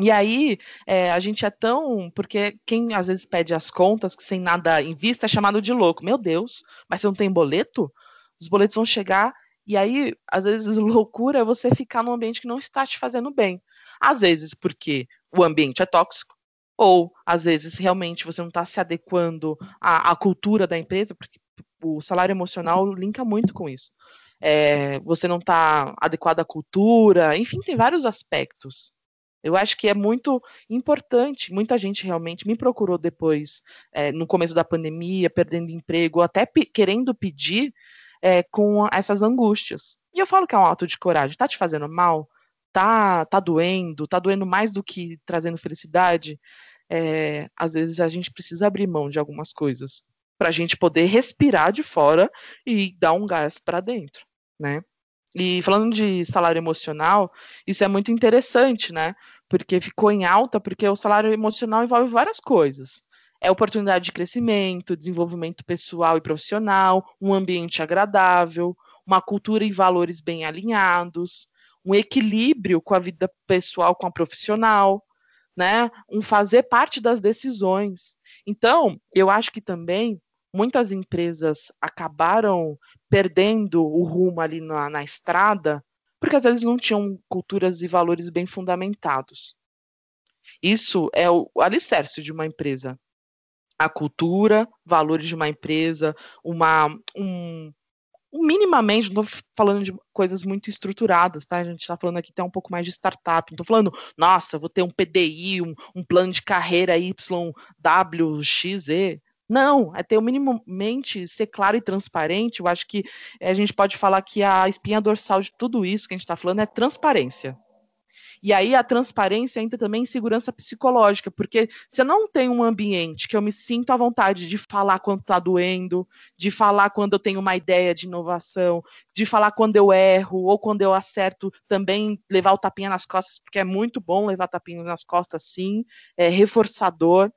E aí, é, a gente é tão. Porque quem às vezes pede as contas que sem nada em vista é chamado de louco. Meu Deus, mas você não tem boleto? Os boletos vão chegar. E aí, às vezes, loucura é você ficar num ambiente que não está te fazendo bem. Às vezes, porque o ambiente é tóxico, ou às vezes realmente você não está se adequando à, à, cultura da empresa, porque o salário emocional linka muito com isso. É, você não está adequado à cultura, enfim, tem vários aspectos. Eu acho que é muito importante. Muita gente realmente me procurou depois, é, no começo da pandemia, perdendo emprego, até querendo pedir é, com essas angústias. E eu falo que é um ato de coragem. Tá te fazendo mal? Tá, tá doendo? Tá doendo mais do que trazendo felicidade? É, às vezes a gente precisa abrir mão de algumas coisas para a gente poder respirar de fora e dar um gás para dentro, né? E falando de salário emocional, isso é muito interessante, né? Porque ficou em alta, porque o salário emocional envolve várias coisas. É oportunidade de crescimento, desenvolvimento pessoal e profissional, um ambiente agradável, uma cultura e valores bem alinhados, um equilíbrio com a vida pessoal com a profissional, né? Um fazer parte das decisões. Então, eu acho que também muitas empresas acabaram perdendo o rumo ali na, na estrada, porque às vezes não tinham culturas e valores bem fundamentados. Isso é o alicerce de uma empresa. A cultura, valores de uma empresa, uma, um, minimamente, não estou falando de coisas muito estruturadas, tá? A gente está falando aqui até um pouco mais de startup. Não estou falando, nossa, vou ter um PDI, um, um plano de carreira YWXZ. Não, é ter o minimamente ser claro e transparente. Eu acho que a gente pode falar que a espinha dorsal de tudo isso que a gente está falando é transparência. E aí a transparência entra também em segurança psicológica, porque se eu não tenho um ambiente que eu me sinto à vontade de falar quando está doendo, de falar quando eu tenho uma ideia de inovação, de falar quando eu erro ou quando eu acerto, também levar o tapinha nas costas, porque é muito bom levar tapinha nas costas, sim, é reforçador.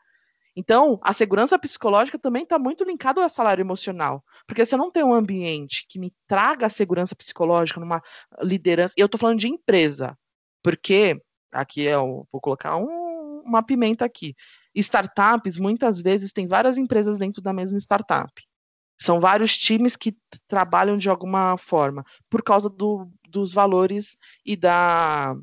Então, a segurança psicológica também está muito linkada ao salário emocional. Porque se eu não tenho um ambiente que me traga a segurança psicológica numa liderança, e eu estou falando de empresa, porque aqui eu vou colocar um, uma pimenta aqui. Startups, muitas vezes, tem várias empresas dentro da mesma startup. São vários times que trabalham de alguma forma, por causa do, dos valores e da,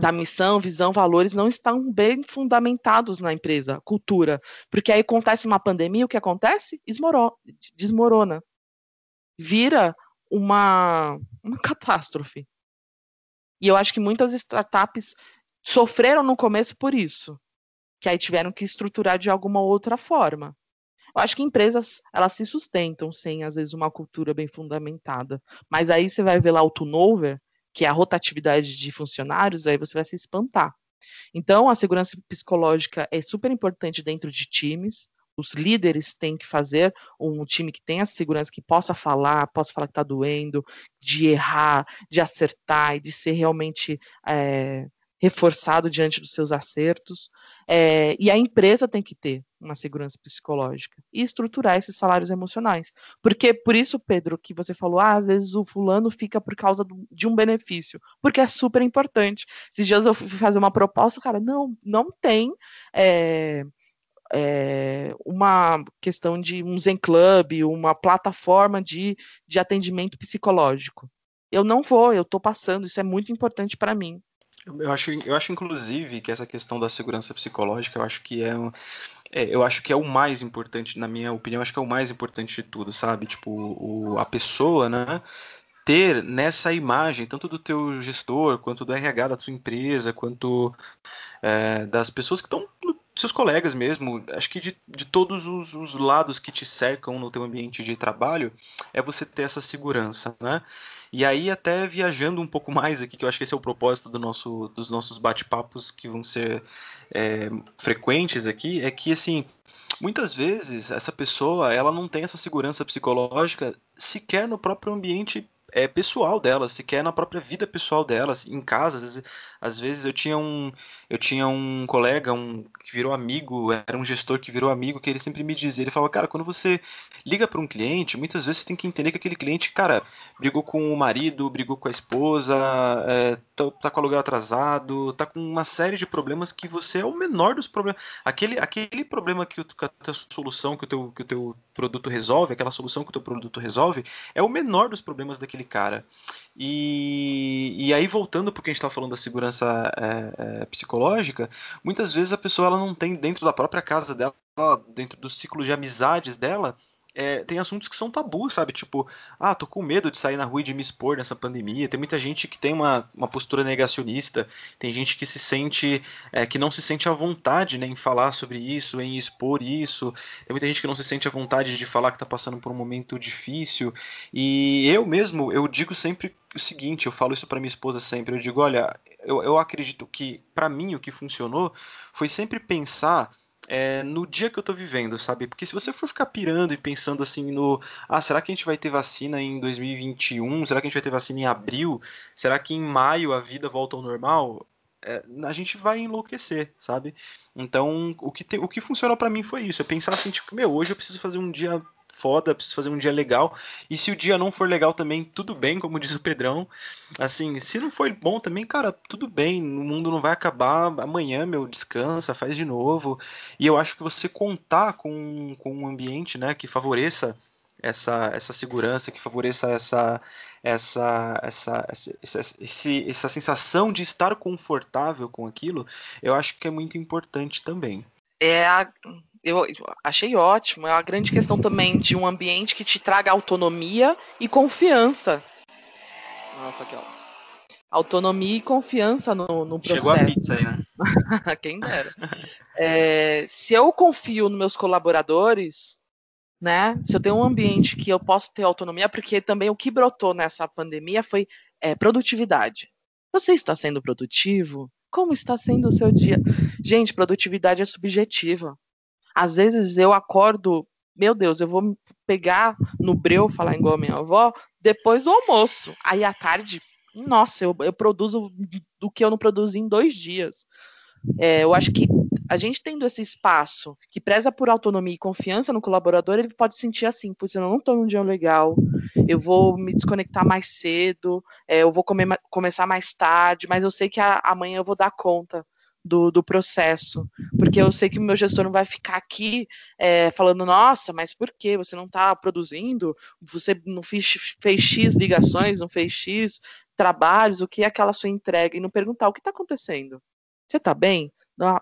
da missão, visão, valores não estão bem fundamentados na empresa, cultura. Porque aí acontece uma pandemia, o que acontece? Esmorou, desmorona. Vira uma, uma catástrofe. E eu acho que muitas startups sofreram no começo por isso, que aí tiveram que estruturar de alguma outra forma. Eu acho que empresas, elas se sustentam sem, às vezes, uma cultura bem fundamentada. Mas aí você vai ver lá o turnover, que é a rotatividade de funcionários, aí você vai se espantar. Então, a segurança psicológica é super importante dentro de times. Os líderes têm que fazer um time que tenha segurança, que possa falar, possa falar que está doendo, de errar, de acertar e de ser realmente é, reforçado diante dos seus acertos. É, e a empresa tem que ter uma segurança psicológica e estruturar esses salários emocionais. Porque, por isso, Pedro, que você falou, ah, às vezes o fulano fica por causa do, de um benefício, porque é super importante. Esses dias eu fui fazer uma proposta, cara, não, não tem. É, é, uma questão de um Zen Club, uma plataforma de, de atendimento psicológico. Eu não vou, eu estou passando, isso é muito importante para mim. Eu acho, eu acho, inclusive, que essa questão da segurança psicológica, eu acho que é, é, eu acho que é o mais importante, na minha opinião, acho que é o mais importante de tudo, sabe? Tipo, o, a pessoa, né? Ter nessa imagem, tanto do teu gestor, quanto do RH da tua empresa, quanto é, das pessoas que estão seus colegas mesmo, acho que de, de todos os, os, lados que te cercam no teu ambiente de trabalho, é você ter essa segurança, né? E aí, até viajando um pouco mais aqui, que eu acho que esse é o propósito do nosso, dos nossos bate-papos que vão ser é, frequentes aqui, é que, assim, muitas vezes essa pessoa, ela não tem essa segurança psicológica sequer no próprio ambiente é, pessoal dela, sequer na própria vida pessoal dela, em casa. Às vezes, às vezes eu tinha um eu tinha um colega um, que virou amigo, era um gestor que virou amigo, que ele sempre me dizia, ele falava, cara, quando você liga para um cliente, muitas vezes você tem que entender que aquele cliente, cara, brigou com o marido, brigou com a esposa, é, tá, tá, com o aluguel atrasado, tá com uma série de problemas que você é o menor dos problemas. Aquele, aquele problema que, que a tua solução, que o teu, que o teu produto resolve, aquela solução que o teu produto resolve, é o menor dos problemas daquele cara. E, e aí, voltando porque a gente estava falando da segurança é, é, psicológica, muitas vezes a pessoa ela não tem dentro da própria casa dela, dentro do ciclo de amizades dela, é, tem assuntos que são tabus, sabe? Tipo, ah, tô com medo de sair na rua e de me expor nessa pandemia. Tem muita gente que tem uma, uma postura negacionista, tem gente que se sente, é, que não se sente à vontade né, em falar sobre isso, em expor isso. Tem muita gente que não se sente à vontade de falar que tá passando por um momento difícil. E eu mesmo, eu digo sempre o seguinte, eu falo isso para minha esposa sempre, eu digo, olha, eu, eu acredito que para mim o que funcionou foi sempre pensar é, no dia que eu tô vivendo, sabe? Porque se você for ficar pirando e pensando assim no. Ah, será que a gente vai ter vacina em 2021? Será que a gente vai ter vacina em abril? Será que em maio a vida volta ao normal? É, a gente vai enlouquecer, sabe? Então, o que, te, o que funcionou para mim foi isso. É pensar assim, tipo, meu, hoje eu preciso fazer um dia foda, preciso fazer um dia legal. E se o dia não for legal também, tudo bem, como diz o Pedrão. Assim, se não for bom também, cara, tudo bem, o mundo não vai acabar amanhã, meu, descansa, faz de novo. E eu acho que você contar com, com um ambiente, né, que favoreça essa, essa segurança, que favoreça essa, essa, essa, essa, esse, essa sensação de estar confortável com aquilo, eu acho que é muito importante também. É a, eu achei ótimo. É uma grande questão também de um ambiente que te traga autonomia e confiança. Nossa, aqui, ó. Autonomia e confiança no, no processo. Chegou a pizza aí, né? Quem dera. É, se eu confio nos meus colaboradores, né? Se eu tenho um ambiente que eu posso ter autonomia, porque também o que brotou nessa pandemia foi é, produtividade. Você está sendo produtivo? Como está sendo o seu dia? Gente, produtividade é subjetiva. Às vezes eu acordo, meu Deus, eu vou pegar no breu, falar igual a minha avó, depois do almoço. Aí à tarde, nossa, eu, eu produzo do que eu não produzi em dois dias. É, eu acho que a gente tendo esse espaço que preza por autonomia e confiança no colaborador, ele pode sentir assim, pois eu não estou num dia legal, eu vou me desconectar mais cedo, é, eu vou comer, começar mais tarde, mas eu sei que a, amanhã eu vou dar conta do, do processo, porque eu sei que o meu gestor não vai ficar aqui é, falando, nossa, mas por que você não está produzindo? Você não fez, fez X ligações, não fez X trabalhos, o que é aquela sua entrega? E não perguntar o que está acontecendo. Você está bem?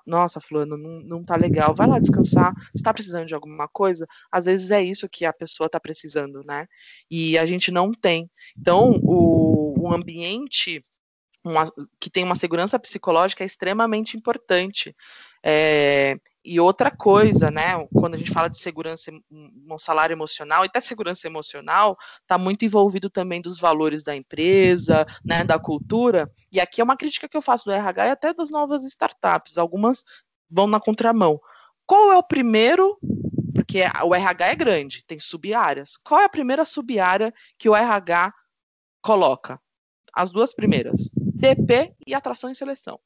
Nossa, fulano, não, não tá legal. Vai lá descansar. Você está precisando de alguma coisa? Às vezes é isso que a pessoa está precisando, né? E a gente não tem. Então, o, o ambiente uma, que tem uma segurança psicológica extremamente importante. É, e outra coisa, né, quando a gente fala de segurança, um salário emocional, e até segurança emocional, está muito envolvido também dos valores da empresa, né, da cultura. E aqui é uma crítica que eu faço do RH e até das novas startups. Algumas vão na contramão. Qual é o primeiro? Porque o RH é grande, tem sub-áreas. Qual é a primeira sub-área que o RH coloca? As duas primeiras DP e atração e seleção.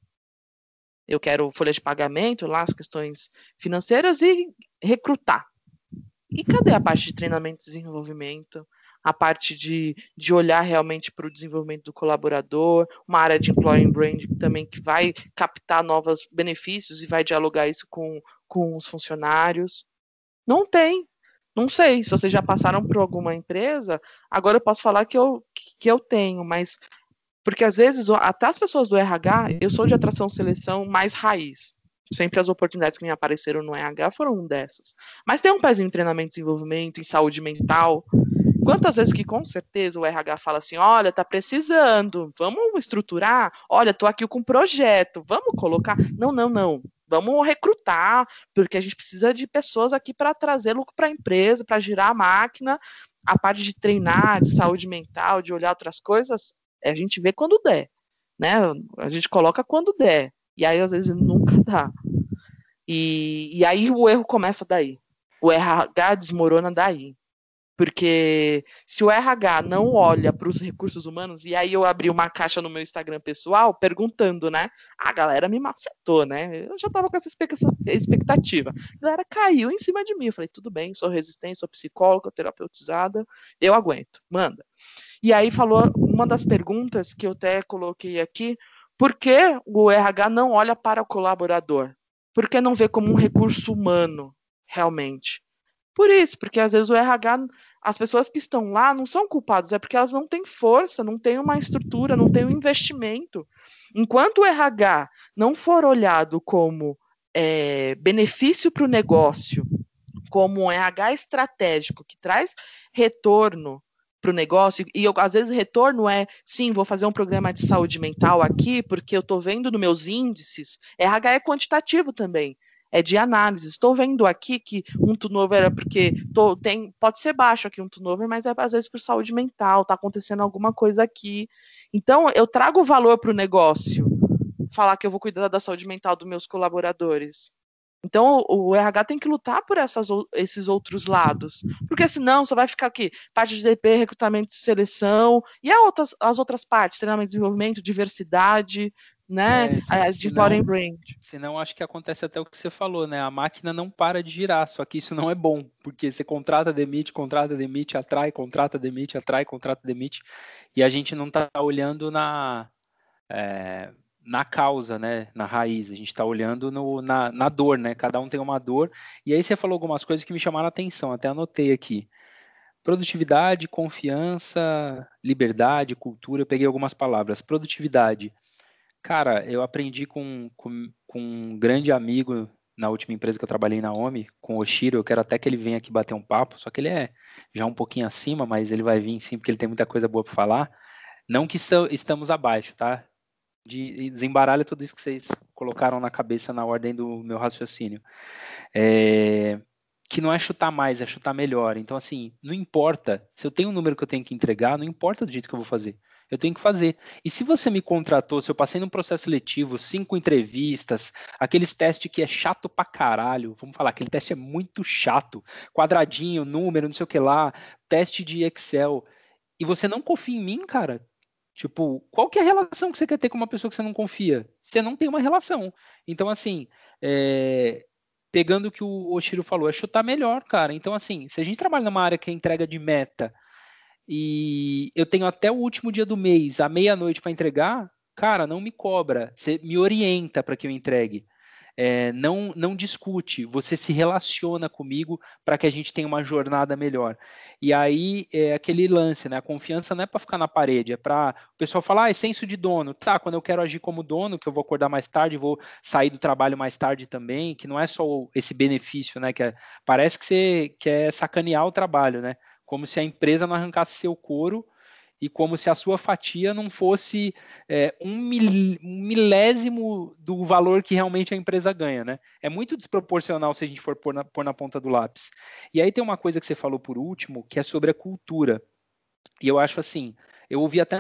Eu quero folha de pagamento, lá as questões financeiras e recrutar. E cadê a parte de treinamento e desenvolvimento? A parte de, de olhar realmente para o desenvolvimento do colaborador, uma área de employee branding também que vai captar novos benefícios e vai dialogar isso com, com os funcionários. Não tem. Não sei, se vocês já passaram por alguma empresa, agora eu posso falar que eu, que eu tenho, mas porque às vezes, até as pessoas do RH, eu sou de atração seleção mais raiz. Sempre as oportunidades que me apareceram no RH foram um dessas. Mas tem um pezinho em treinamento e desenvolvimento, em saúde mental. Quantas vezes que com certeza o RH fala assim: olha, tá precisando, vamos estruturar, olha, tô aqui com um projeto, vamos colocar. Não, não, não. Vamos recrutar, porque a gente precisa de pessoas aqui para trazer lucro para a empresa, para girar a máquina. A parte de treinar, de saúde mental, de olhar outras coisas, a gente vê quando der, né? A gente coloca quando der. E aí, às vezes, nunca dá. E, e aí o erro começa daí. O RH desmorona daí. Porque se o RH não olha para os recursos humanos, e aí eu abri uma caixa no meu Instagram pessoal perguntando, né? A galera me macetou, né? Eu já estava com essa expectativa. A galera caiu em cima de mim. Eu falei, tudo bem, sou resistente, sou psicóloga, terapeutizada, eu aguento, manda. E aí falou uma das perguntas que eu até coloquei aqui, por que o RH não olha para o colaborador? Por que não vê como um recurso humano, realmente? Por isso, porque às vezes o RH, as pessoas que estão lá não são culpadas, é porque elas não têm força, não têm uma estrutura, não têm um investimento. Enquanto o RH não for olhado como é, benefício para o negócio, como um RH estratégico que traz retorno para o negócio, e eu, às vezes retorno é, sim, vou fazer um programa de saúde mental aqui, porque eu estou vendo nos meus índices, RH é quantitativo também, é de análise. Estou vendo aqui que um turnover é porque tô, tem, pode ser baixo aqui um turnover, mas é às vezes por saúde mental, está acontecendo alguma coisa aqui. Então, eu trago valor para o negócio, falar que eu vou cuidar da saúde mental dos meus colaboradores. Então, o RH tem que lutar por essas, esses outros lados, porque senão só vai ficar aqui parte de DP, recrutamento e seleção, e as outras, as outras partes, treinamento desenvolvimento, diversidade, né? É, se, senão, brand. senão, acho que acontece até o que você falou, né? A máquina não para de girar, só que isso não é bom, porque você contrata, demite, contrata, demite, atrai, contrata, demite, atrai, contrata, demite, e a gente não está olhando na... É, na causa, né, na raiz. A gente está olhando no, na, na, dor, né? Cada um tem uma dor. E aí você falou algumas coisas que me chamaram a atenção, até anotei aqui. Produtividade, confiança, liberdade, cultura. Eu peguei algumas palavras. Produtividade. Cara, eu aprendi com, com, com um grande amigo na última empresa que eu trabalhei na OMI, com o Oshiro, eu quero até que ele venha aqui bater um papo, só que ele é já um pouquinho acima, mas ele vai vir sim, porque ele tem muita coisa boa para falar. Não que estamos abaixo, tá? de desembaralha tudo isso que vocês colocaram na cabeça na ordem do meu raciocínio. É, que não é chutar mais, é chutar melhor. Então, assim, não importa. Se eu tenho um número que eu tenho que entregar, não importa do jeito que eu vou fazer. Eu tenho que fazer. E se você me contratou, se eu passei num processo seletivo, cinco entrevistas, aqueles testes que é chato pra caralho, vamos falar, aquele teste é muito chato, quadradinho, número, não sei o que lá, teste de Excel, e você não confia em mim, cara, Tipo, qual que é a relação que você quer ter com uma pessoa que você não confia? Você não tem uma relação. Então, assim, é... pegando o que o Oshiro falou, é chutar melhor, cara. Então, assim, se a gente trabalha numa área que é entrega de meta e eu tenho até o último dia do mês, à meia-noite para entregar, cara, não me cobra. Você me orienta para que eu entregue é, não, não discute, você se relaciona comigo para que a gente tenha uma jornada melhor. E aí é aquele lance, né? A confiança não é para ficar na parede, é para o pessoal falar, ah, é senso de dono. Tá, quando eu quero agir como dono, que eu vou acordar mais tarde, vou sair do trabalho mais tarde também, que não é só esse benefício, né? Que é, parece que você quer sacanear o trabalho, né? Como se a empresa não arrancasse seu couro e como se a sua fatia não fosse é, um, mil, um, milésimo do valor que realmente a empresa ganha, né? É muito desproporcional se a gente for pôr na, pôr na ponta do lápis. E aí tem uma coisa que você falou por último, que é sobre a cultura. E eu acho assim, eu ouvi até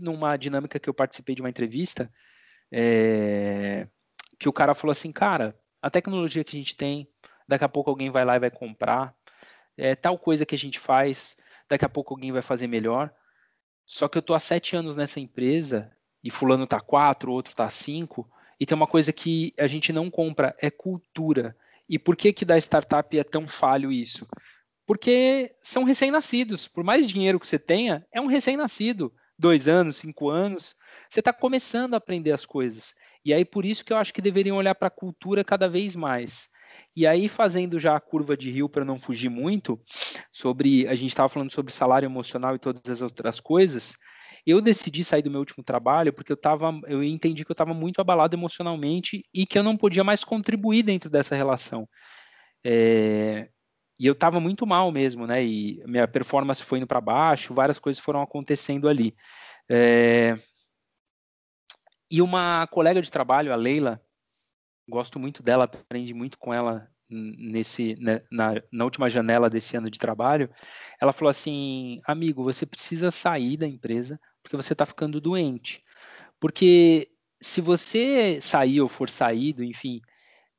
numa dinâmica que eu participei de uma entrevista, é, que o cara falou assim, cara, a tecnologia que a gente tem, daqui a pouco alguém vai lá e vai comprar, é, tal coisa que a gente faz, daqui a pouco alguém vai fazer melhor. Só que eu tô há sete anos nessa empresa e fulano tá quatro, outro tá cinco, e tem uma coisa que a gente não compra, é cultura. E por que que da startup é tão falho isso? Porque são recém-nascidos. Por mais dinheiro que você tenha, é um recém-nascido. Dois anos, cinco anos, você está começando a aprender as coisas. E aí por isso que eu acho que deveriam olhar para a cultura cada vez mais. E aí, fazendo já a curva de rio para não fugir muito, sobre a gente estava falando sobre salário emocional e todas as outras coisas, eu decidi sair do meu último trabalho porque eu tava, eu entendi que eu estava muito abalado emocionalmente e que eu não podia mais contribuir dentro dessa relação. É, e eu estava muito mal mesmo, né? E minha performance foi indo para baixo, várias coisas foram acontecendo ali. É, e uma colega de trabalho, a Leila, gosto muito dela, aprendi muito com ela nesse né, na, na, última janela desse ano de trabalho, ela falou assim, amigo, você precisa sair da empresa porque você está ficando doente. Porque se você sair ou for saído, enfim,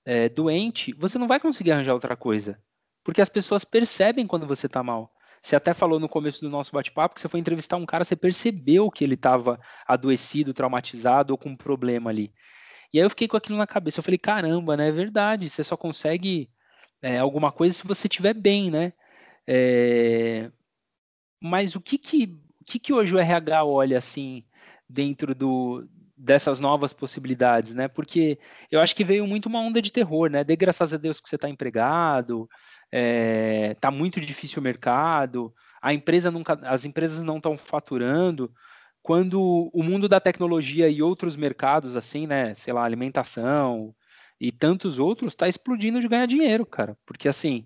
é, doente, você não vai conseguir arranjar outra coisa. Porque as pessoas percebem quando você está mal. Você até falou no começo do nosso bate-papo que você foi entrevistar um cara, você percebeu que ele estava adoecido, traumatizado ou com um problema ali. E aí eu fiquei com aquilo na cabeça. Eu falei, caramba, né? É verdade. Você só consegue é, alguma coisa se você estiver bem, né? É... Mas o que que, o que que hoje o RH olha assim dentro do, dessas novas possibilidades, né? Porque eu acho que veio muito uma onda de terror, né? De graças a Deus que você está empregado, é, tá muito difícil o mercado, a empresa nunca, as empresas não estão faturando quando o mundo da tecnologia e outros mercados, assim, né, sei lá, alimentação, e tantos outros, está explodindo de ganhar dinheiro, cara. Porque assim,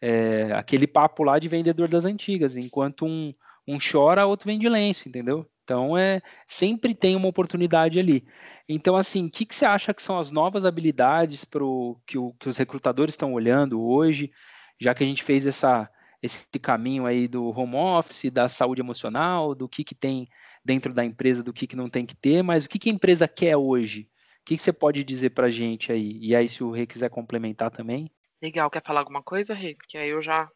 é, aquele papo lá de vendedor das antigas, enquanto um, um chora, outro vende lenço, entendeu? Então é sempre tem uma oportunidade ali. Então, assim, o que, que você acha que são as novas habilidades pro, que, o, que os recrutadores estão olhando hoje, já que a gente fez essa, esse caminho aí do home office, da saúde emocional, do que, que tem dentro da empresa, do que, que não tem que ter, mas o que, que a empresa quer hoje? O que, que você pode dizer para a gente aí? E aí, se o Rê quiser complementar também. Legal, quer falar alguma coisa, Rê? Que aí eu já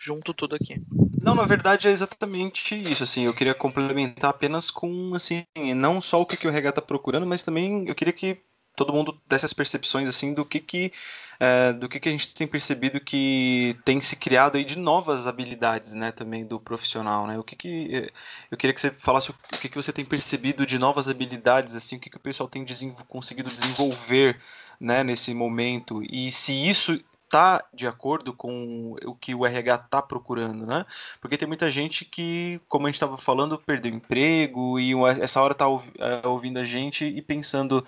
junto tudo aqui. Não, na verdade é exatamente isso, assim, eu queria complementar apenas com, assim, não só o que, que o RH está procurando, mas também eu queria que todo mundo desse as percepções, assim, do que que, é, do que que a gente tem percebido que tem se criado aí de novas habilidades, né, também do profissional, né, o que que, é, eu queria que você falasse o que que você tem percebido de novas habilidades, assim, o que que o pessoal tem conseguido desenvolver, né, nesse momento, e se isso tá de acordo com o que o RH está procurando, né? Porque tem muita gente que, como a gente estava falando, perdeu emprego e essa hora tá é, ouvindo a gente e pensando,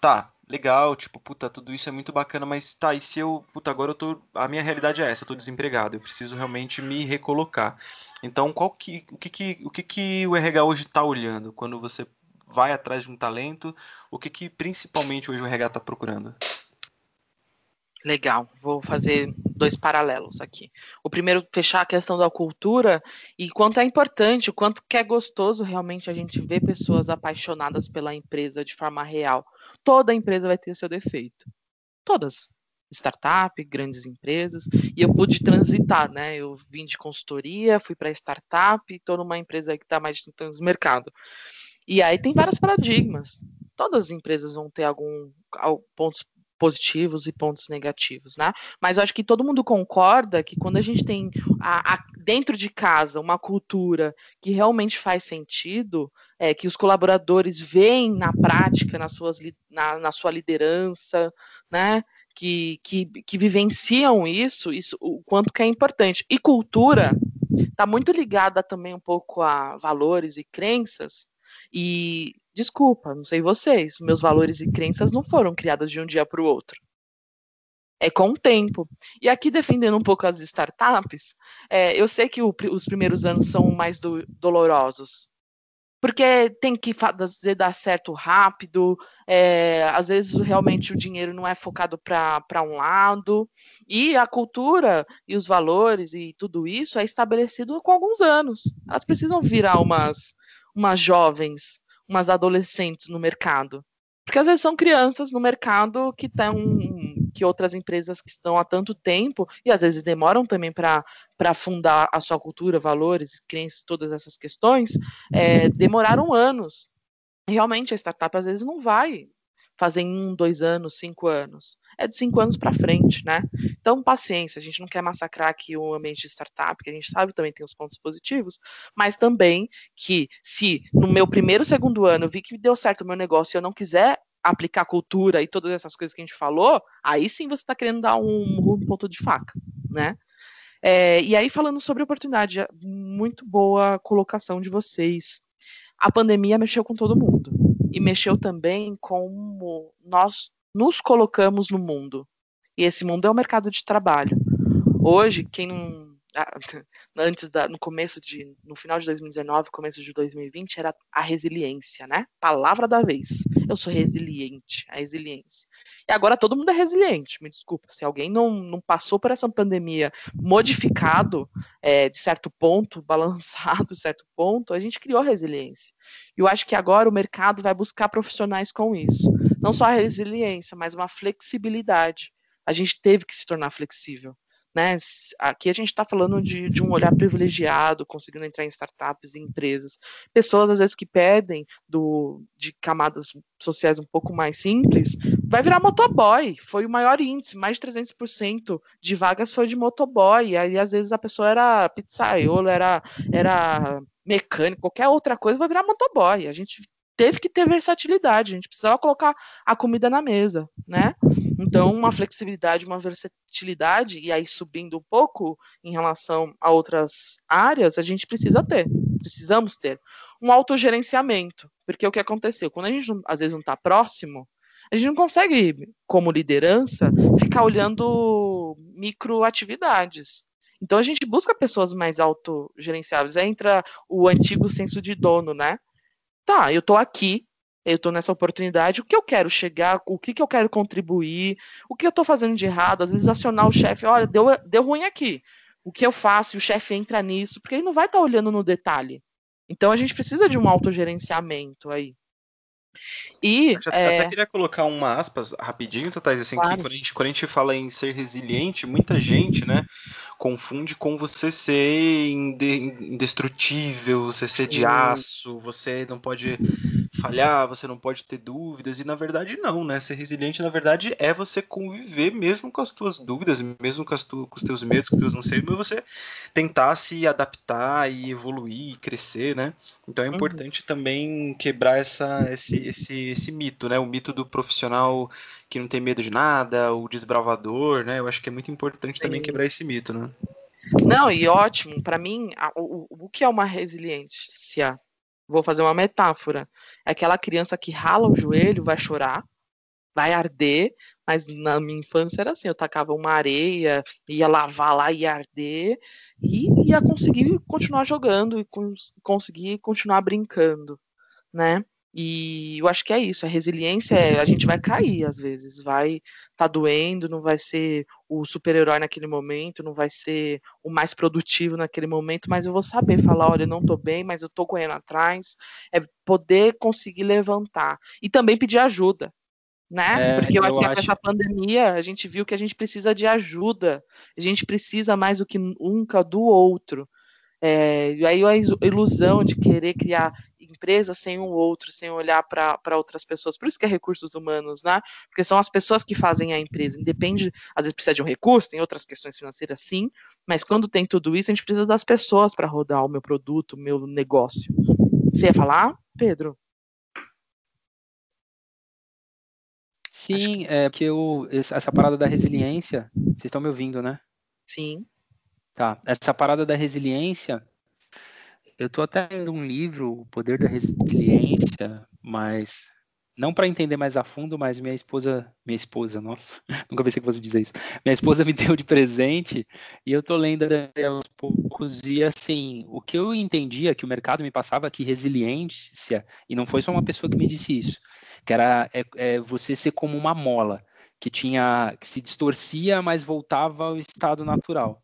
tá, legal, tipo, puta, tudo isso é muito bacana, mas tá, e se eu, puta, agora eu tô, a minha realidade é essa, eu tô desempregado, eu preciso realmente me recolocar. Então, qual que, o que que, o que que o RH hoje está olhando quando você vai atrás de um talento? O que que principalmente hoje o RH está procurando? Legal, vou fazer dois paralelos aqui. O primeiro, fechar a questão da cultura e quanto é importante, quanto que é gostoso realmente a gente ver pessoas apaixonadas pela empresa de forma real. Toda empresa vai ter seu defeito. Todas. Startup, grandes empresas. E eu pude transitar, né? Eu vim de consultoria, fui para startup, estou numa empresa que está mais no mercado. E aí tem vários paradigmas. Todas as empresas vão ter algum pontos positivos e pontos negativos, né? Mas eu acho que todo mundo concorda que quando a gente tem a, a, dentro de casa uma cultura que realmente faz sentido, é, que os colaboradores veem na prática, nas suas, na, na sua liderança, né? Que, que, que vivenciam isso, isso, o quanto que é importante. E cultura está muito ligada também um pouco a valores e crenças, e Desculpa, não sei vocês, meus valores e crenças não foram criadas de um dia para o outro. É com o tempo. E aqui, defendendo um pouco as startups, é, eu sei que o, os primeiros anos são mais do, dolorosos, porque tem que fazer dar certo rápido, é, às vezes realmente o dinheiro não é focado para um lado, e a cultura e os valores e tudo isso é estabelecido com alguns anos. Elas precisam virar umas, umas jovens umas adolescentes no mercado. Porque às vezes são crianças no mercado que estão que outras empresas que estão há tanto tempo e às vezes demoram também para fundar a sua cultura, valores, crenças, todas essas questões, é, demoraram anos. Realmente a startup às vezes não vai fazer em um, dois anos, cinco anos. É de cinco anos para frente, né? Então, paciência, a gente não quer massacrar aqui o ambiente de startup, que a gente sabe também tem os pontos positivos, mas também que se no meu primeiro, segundo ano eu vi que deu certo o meu negócio e eu não quiser aplicar cultura e todas essas coisas que a gente falou, aí sim você está querendo dar um, um ponto de faca, né? É, e aí, falando sobre oportunidade, muito boa colocação de vocês. A pandemia mexeu com todo mundo e mexeu também como nós nos colocamos no mundo. E esse mundo é o mercado de trabalho. Hoje, quem não antes da, no começo de, no final de 2019, começo de 2020, era a resiliência, né? Palavra da vez. Eu sou resiliente, a resiliência. E agora todo mundo é resiliente, me desculpa. Se alguém não, não passou por essa pandemia modificado, é, de certo ponto, balançado de certo ponto, a gente criou resiliência. E eu acho que agora o mercado vai buscar profissionais com isso. Não só a resiliência, mas uma flexibilidade. A gente teve que se tornar flexível. Né? Aqui a gente está falando de, de, um olhar privilegiado, conseguindo entrar em startups e empresas. Pessoas, às vezes, que pedem do, de camadas sociais um pouco mais simples, vai virar motoboy. Foi o maior índice, mais de 300% de vagas foi de motoboy. Aí, às vezes, a pessoa era pizzaiolo, era, era mecânico, qualquer outra coisa, vai virar motoboy. A gente teve que ter versatilidade, a gente precisava colocar a comida na mesa, né? Então, uma flexibilidade, uma versatilidade, e aí subindo um pouco em relação a outras áreas, a gente precisa ter, precisamos ter. Um autogerenciamento, porque o que aconteceu? Quando a gente às vezes não está próximo, A gente não consegue, como liderança, ficar olhando microatividades. Então a gente busca pessoas mais autogerenciáveis. Aí entra o antigo senso de dono, né? Tá, eu tô aqui, eu tô nessa oportunidade, o que eu quero chegar, o que, que eu quero contribuir, o que eu tô fazendo de errado, às vezes acionar o chefe, olha, deu, deu ruim aqui. O que eu faço? E o chefe entra nisso, porque ele não vai estar tá olhando no detalhe. Então a gente precisa de um autogerenciamento aí. E, eu é... até queria colocar uma aspas rapidinho, Tatais, assim, claro. que quando a, gente, quando a gente fala em ser resiliente, muita gente, né, confunde com você ser indestrutível, você ser de aço, você não pode falhar, você não pode ter dúvidas, e na verdade não, né? Ser resiliente, na verdade, é você conviver mesmo com as tuas dúvidas, mesmo com, as tu, com os teus medos, com os teus anseios, mas você tentar se adaptar e evoluir, e crescer, né? Então é uhum. importante uhum. também quebrar essa, esse, esse, esse mito, né? O mito do profissional que não tem medo de nada, o desbravador, né? Eu acho que é muito importante Sim. também quebrar esse mito, né? Não, e ótimo. Para mim, o, o, o que é uma resiliência? Vou fazer uma metáfora. É aquela criança que rala o joelho, vai chorar, vai arder, mas na minha infância era assim, eu tacava uma areia, ia lavar lá, ia arder, e ia conseguir continuar jogando e cons conseguir continuar brincando, né? E eu acho que é isso, a resiliência é, a gente vai cair às vezes, vai tá doendo, não vai ser o super-herói naquele momento, não vai ser o mais produtivo naquele momento, mas eu vou saber falar, olha, não tô bem, mas eu tô correndo atrás, é poder conseguir levantar e também pedir ajuda, né? É, Porque eu, eu acho que com essa pandemia a gente viu que a gente precisa de ajuda, a gente precisa mais do que nunca do outro. É, e aí a ilusão de querer criar empresa sem um outro, sem olhar para outras pessoas. Por isso que é recursos humanos, né? Porque são as pessoas que fazem a empresa. Independe, às vezes precisa de um recurso, tem outras questões financeiras sim, mas quando tem tudo isso, a gente precisa das pessoas para rodar o meu produto, o meu negócio. Você ia falar, Pedro? Sim, é porque eu, essa parada da resiliência, vocês estão me ouvindo, né? Sim. Tá, essa parada da resiliência, eu estou até lendo um livro, O Poder da Resiliência, mas não para entender mais a fundo, mas minha esposa, minha esposa, nossa, nunca pensei que fosse dizer isso. Minha esposa me deu de presente e eu estou lendo aos poucos e assim, o que eu entendia que o mercado me passava que resiliência e não foi só uma pessoa que me disse isso, que era é, é você ser como uma mola que tinha que se distorcia, mas voltava ao estado natural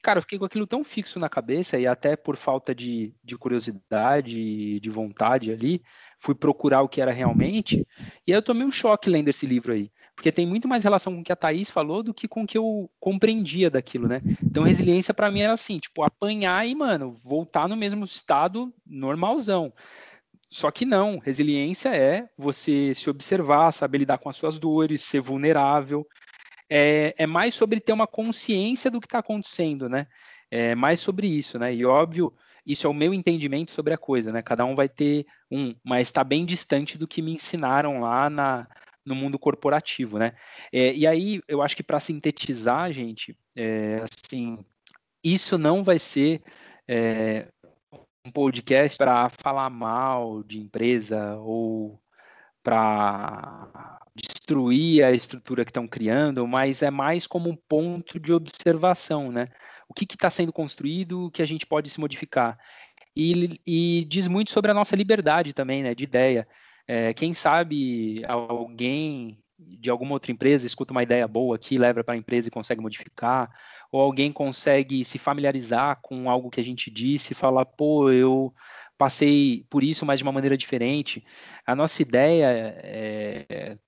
cara, eu fiquei com aquilo tão fixo na cabeça e até por falta de, de curiosidade, de vontade ali, fui procurar o que era realmente. E aí eu tomei um choque lendo esse livro aí, porque tem muito mais relação com o que a Thaís falou do que com o que eu compreendia daquilo, né? Então, resiliência para mim era assim, tipo, apanhar e, mano, voltar no mesmo estado normalzão. Só que não, resiliência é você se observar, saber lidar com as suas dores, ser vulnerável, é, é mais sobre ter uma consciência do que está acontecendo, né? É mais sobre isso, né? E óbvio, isso é o meu entendimento sobre a coisa, né? Cada um vai ter um, mas está bem distante do que me ensinaram lá na, no mundo corporativo, né? É, e aí, eu acho que para sintetizar, gente, é, assim, isso não vai ser é, um podcast para falar mal de empresa ou para destruir a estrutura que estão criando, mas é mais como um ponto de observação, né? O que está sendo construído, o que a gente pode se modificar. E, e, diz muito sobre a nossa liberdade também, né? De ideia. É, quem sabe alguém de alguma outra empresa escuta uma ideia boa aqui, leva para a empresa e consegue modificar, ou alguém consegue se familiarizar com algo que a gente disse e falar, pô, eu passei por isso, mas de uma maneira diferente. A nossa ideia é,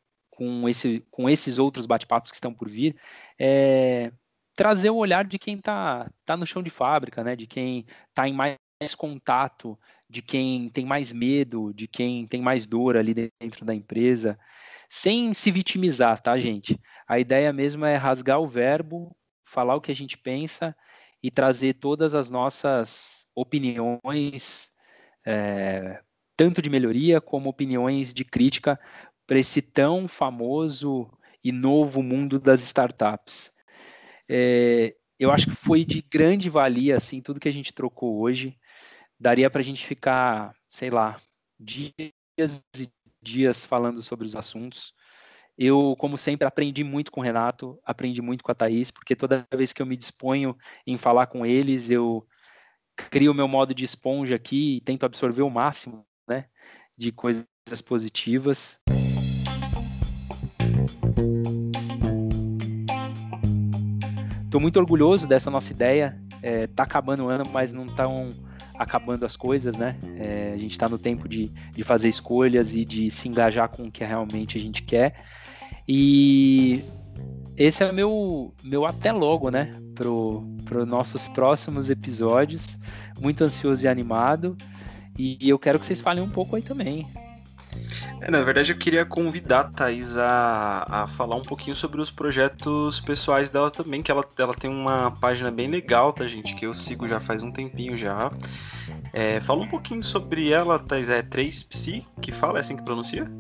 com, esse, com esses outros bate-papos que estão por vir, é trazer o olhar de quem está tá no chão de fábrica, né? de quem está em mais contato, de quem tem mais medo, de quem tem mais dor ali dentro da empresa, sem se vitimizar, tá, gente? A ideia mesmo é rasgar o verbo, falar o que a gente pensa e trazer todas as nossas opiniões, é, tanto de melhoria como opiniões de crítica para esse tão famoso e novo mundo das startups. É, eu acho que foi de grande valia, assim, tudo que a gente trocou hoje. Daria para a gente ficar, sei lá, dias e dias falando sobre os assuntos. Eu, como sempre, aprendi muito com o Renato, aprendi muito com a Thaís, porque toda vez que eu me disponho em falar com eles, eu crio o meu modo de esponja aqui e tento absorver o máximo né, de coisas positivas. Estou muito orgulhoso dessa nossa ideia. É, tá acabando o ano, mas não estão acabando as coisas, né? É, a gente está no tempo de, de fazer escolhas e de se engajar com o que realmente a gente quer. E esse é o meu, meu até logo, né? Pro, pro nossos próximos episódios. Muito ansioso e animado. E eu quero que vocês falem um pouco aí também. É, na verdade, eu queria convidar a Thaís a, a falar um pouquinho sobre os projetos pessoais dela também, que ela, ela tem uma página bem legal, tá, gente? Que eu sigo já faz um tempinho já. É, fala um pouquinho sobre ela, Thaís. É 3Psi que fala? É assim que pronuncia?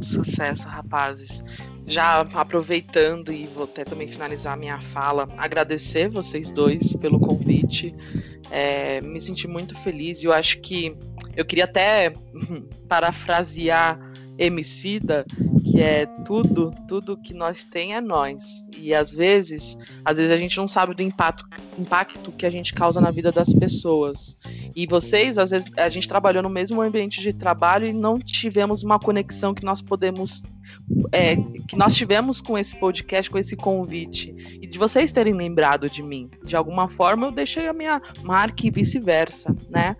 Sucesso, rapazes. Já aproveitando e vou até também finalizar minha fala, agradecer vocês dois pelo convite. É, me senti muito feliz e eu acho que eu queria até parafrasear Emicida, que é tudo, tudo que nós tem é nós. E às vezes, às vezes a gente não sabe do impacto, impacto que a gente causa na vida das pessoas. E vocês, às vezes, a gente trabalhou no mesmo ambiente de trabalho e não tivemos uma conexão que nós podemos é, que nós tivemos com esse podcast, com esse convite, e de vocês terem lembrado de mim. De alguma forma, eu deixei a minha marca e vice-versa, né?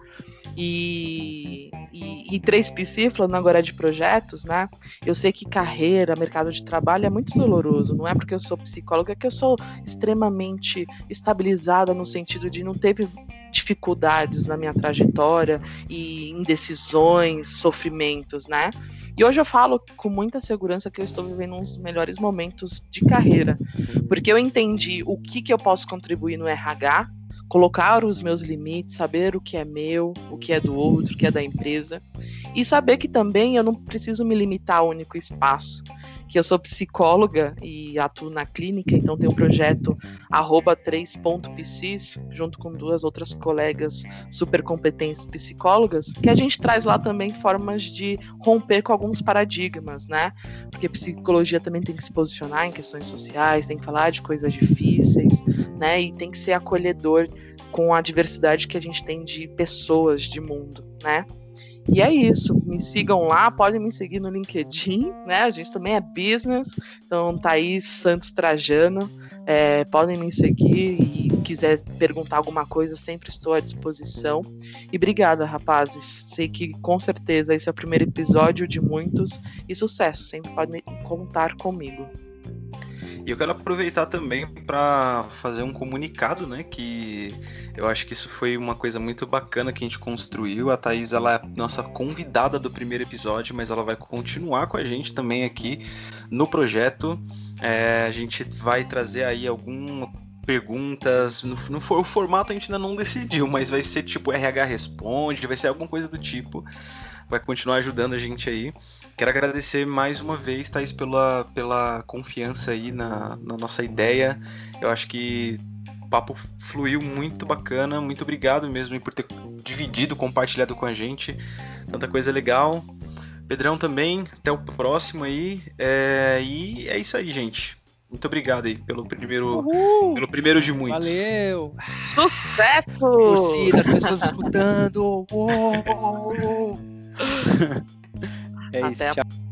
E, e, e 3PC, falando agora de projetos, né? Eu sei que carreira, mercado de trabalho é muito doloroso. Não é porque eu sou psicóloga que eu sou extremamente estabilizada no sentido de não teve dificuldades na minha trajetória e indecisões, sofrimentos, né? E hoje eu falo com muita segurança que eu estou vivendo uns dos melhores momentos de carreira, porque eu entendi o que, que eu posso contribuir no RH, colocar os meus limites, saber o que é meu, o que é do outro, o que é da empresa, e saber que também eu não preciso me limitar a um único espaço que eu sou psicóloga e atuo na clínica, então tem um projeto arroba 3.psis, junto com duas outras colegas super competentes psicólogas, que a gente traz lá também formas de romper com alguns paradigmas, né? Porque psicologia também tem que se posicionar em questões sociais, tem que falar de coisas difíceis, né? E tem que ser acolhedor com a diversidade que a gente tem de pessoas, de mundo, né? E é isso. Me sigam lá, podem me seguir no LinkedIn, né? A gente também é business. Então, Thaís Santos Trajano. É, podem me seguir e quiser perguntar alguma coisa, sempre estou à disposição. E obrigada, rapazes. Sei que com certeza esse é o primeiro episódio de muitos. E sucesso, sempre podem contar comigo. E eu quero aproveitar também para fazer um comunicado, né? Que eu acho que isso foi uma coisa muito bacana que a gente construiu. A Thaís, ela é nossa convidada do primeiro episódio, mas ela vai continuar com a gente também aqui no projeto. É, a gente vai trazer aí algum perguntas. No, no, o formato a gente ainda não decidiu, mas vai ser tipo RH Responde, vai ser alguma coisa do tipo. Vai continuar ajudando a gente aí. Quero agradecer mais uma vez, Thaís, pela, pela confiança aí na, na nossa ideia. Eu acho que o papo fluiu muito bacana. Muito obrigado mesmo por ter dividido, compartilhado com a gente. Tanta coisa legal. Pedrão também, até o próximo aí. É, e é isso aí, gente. Muito obrigado aí pelo primeiro, Uhul. pelo primeiro de muitos. Valeu! Sucesso! Torcida, as pessoas escutando. Uou! É Até isso, tchau.